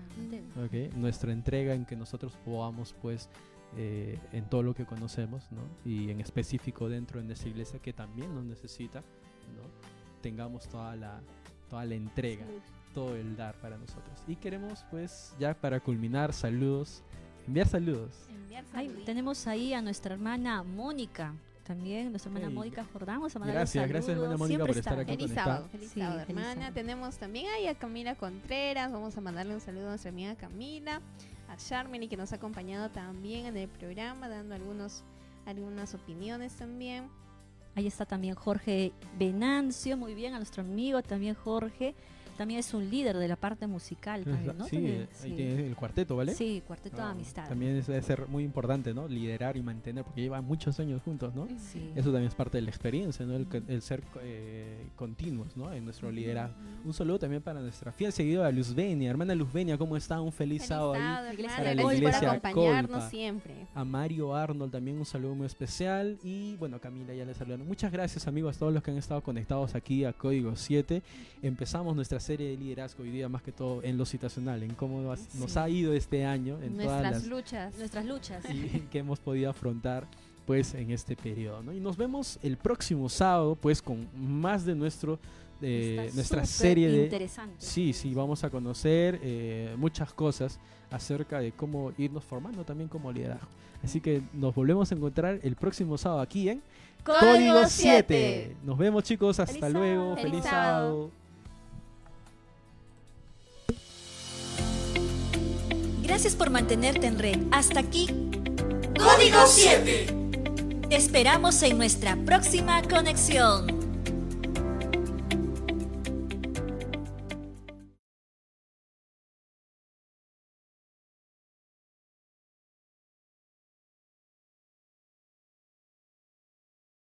Ah, ¿ok? Nuestra entrega en que nosotros podamos, pues, eh, en todo lo que conocemos, ¿no? Y en específico dentro de nuestra iglesia que también nos necesita, ¿no? Tengamos toda la, toda la entrega, todo el dar para nosotros. Y queremos, pues, ya para culminar, saludos, enviar saludos. Enviar Ay, tenemos ahí a nuestra hermana Mónica. también, nuestra hermana. Mónica Jordán. Vamos a mandarle Gracias, saludos. gracias, hermana Mónica, Siempre por estar está. aquí. Feliz sábado, feliz Sí, sábado, feliz hermana. sábado. Tenemos también ahí a Camila Contreras. Vamos a mandarle un saludo a nuestra amiga Camila. A Charmely, que nos ha acompañado también en el programa, dando algunos, algunas opiniones también. Ahí está también Jorge Venancio, muy bien, a nuestro amigo también Jorge. También es un líder de la parte musical también, ¿no? Sí, También, eh, ahí sí. tiene el cuarteto, ¿vale? Sí, Cuarteto de Ah, Amistad. También es- debe ser muy importante, ¿no? Liderar y mantener, porque llevan muchos años juntos, ¿no? Sí. Eso también es parte de la experiencia, ¿no? El, ser eh, continuos, ¿no? En nuestro liderazgo. Un saludo también para nuestra fiel seguidora Luzbenia. Hermana Luzbenia, ¿cómo está? Un feliz, Feliz sábado ahí. sábado, Iglesia hermana. de Gracias por Iglesia acompañarnos Colpa. siempre. A Mario Arnold también un saludo muy especial. Y bueno, Camila ya le saludaron. Muchas gracias amigos a todos los que han estado conectados aquí a Código 7. Empezamos nuestra serie de liderazgo hoy día más que todo en lo situacional, en cómo nos Sí. ha ido este año, en todas Nuestras las luchas. Nuestras luchas. y que hemos podido afrontar pues en este periodo. ¿no? Y nos vemos el próximo sábado pues con más de nuestro de Está nuestra serie de... Interesante. Sí, sí, vamos a conocer eh, muchas cosas acerca de cómo irnos formando también como liderazgo. Así que nos volvemos a encontrar el próximo sábado aquí en Código 7. Nos vemos chicos, hasta Feliz luego, sábado. feliz Feliz sábado. sábado. Gracias por mantenerte en red. Hasta aquí. Código 7. Te esperamos en nuestra próxima conexión.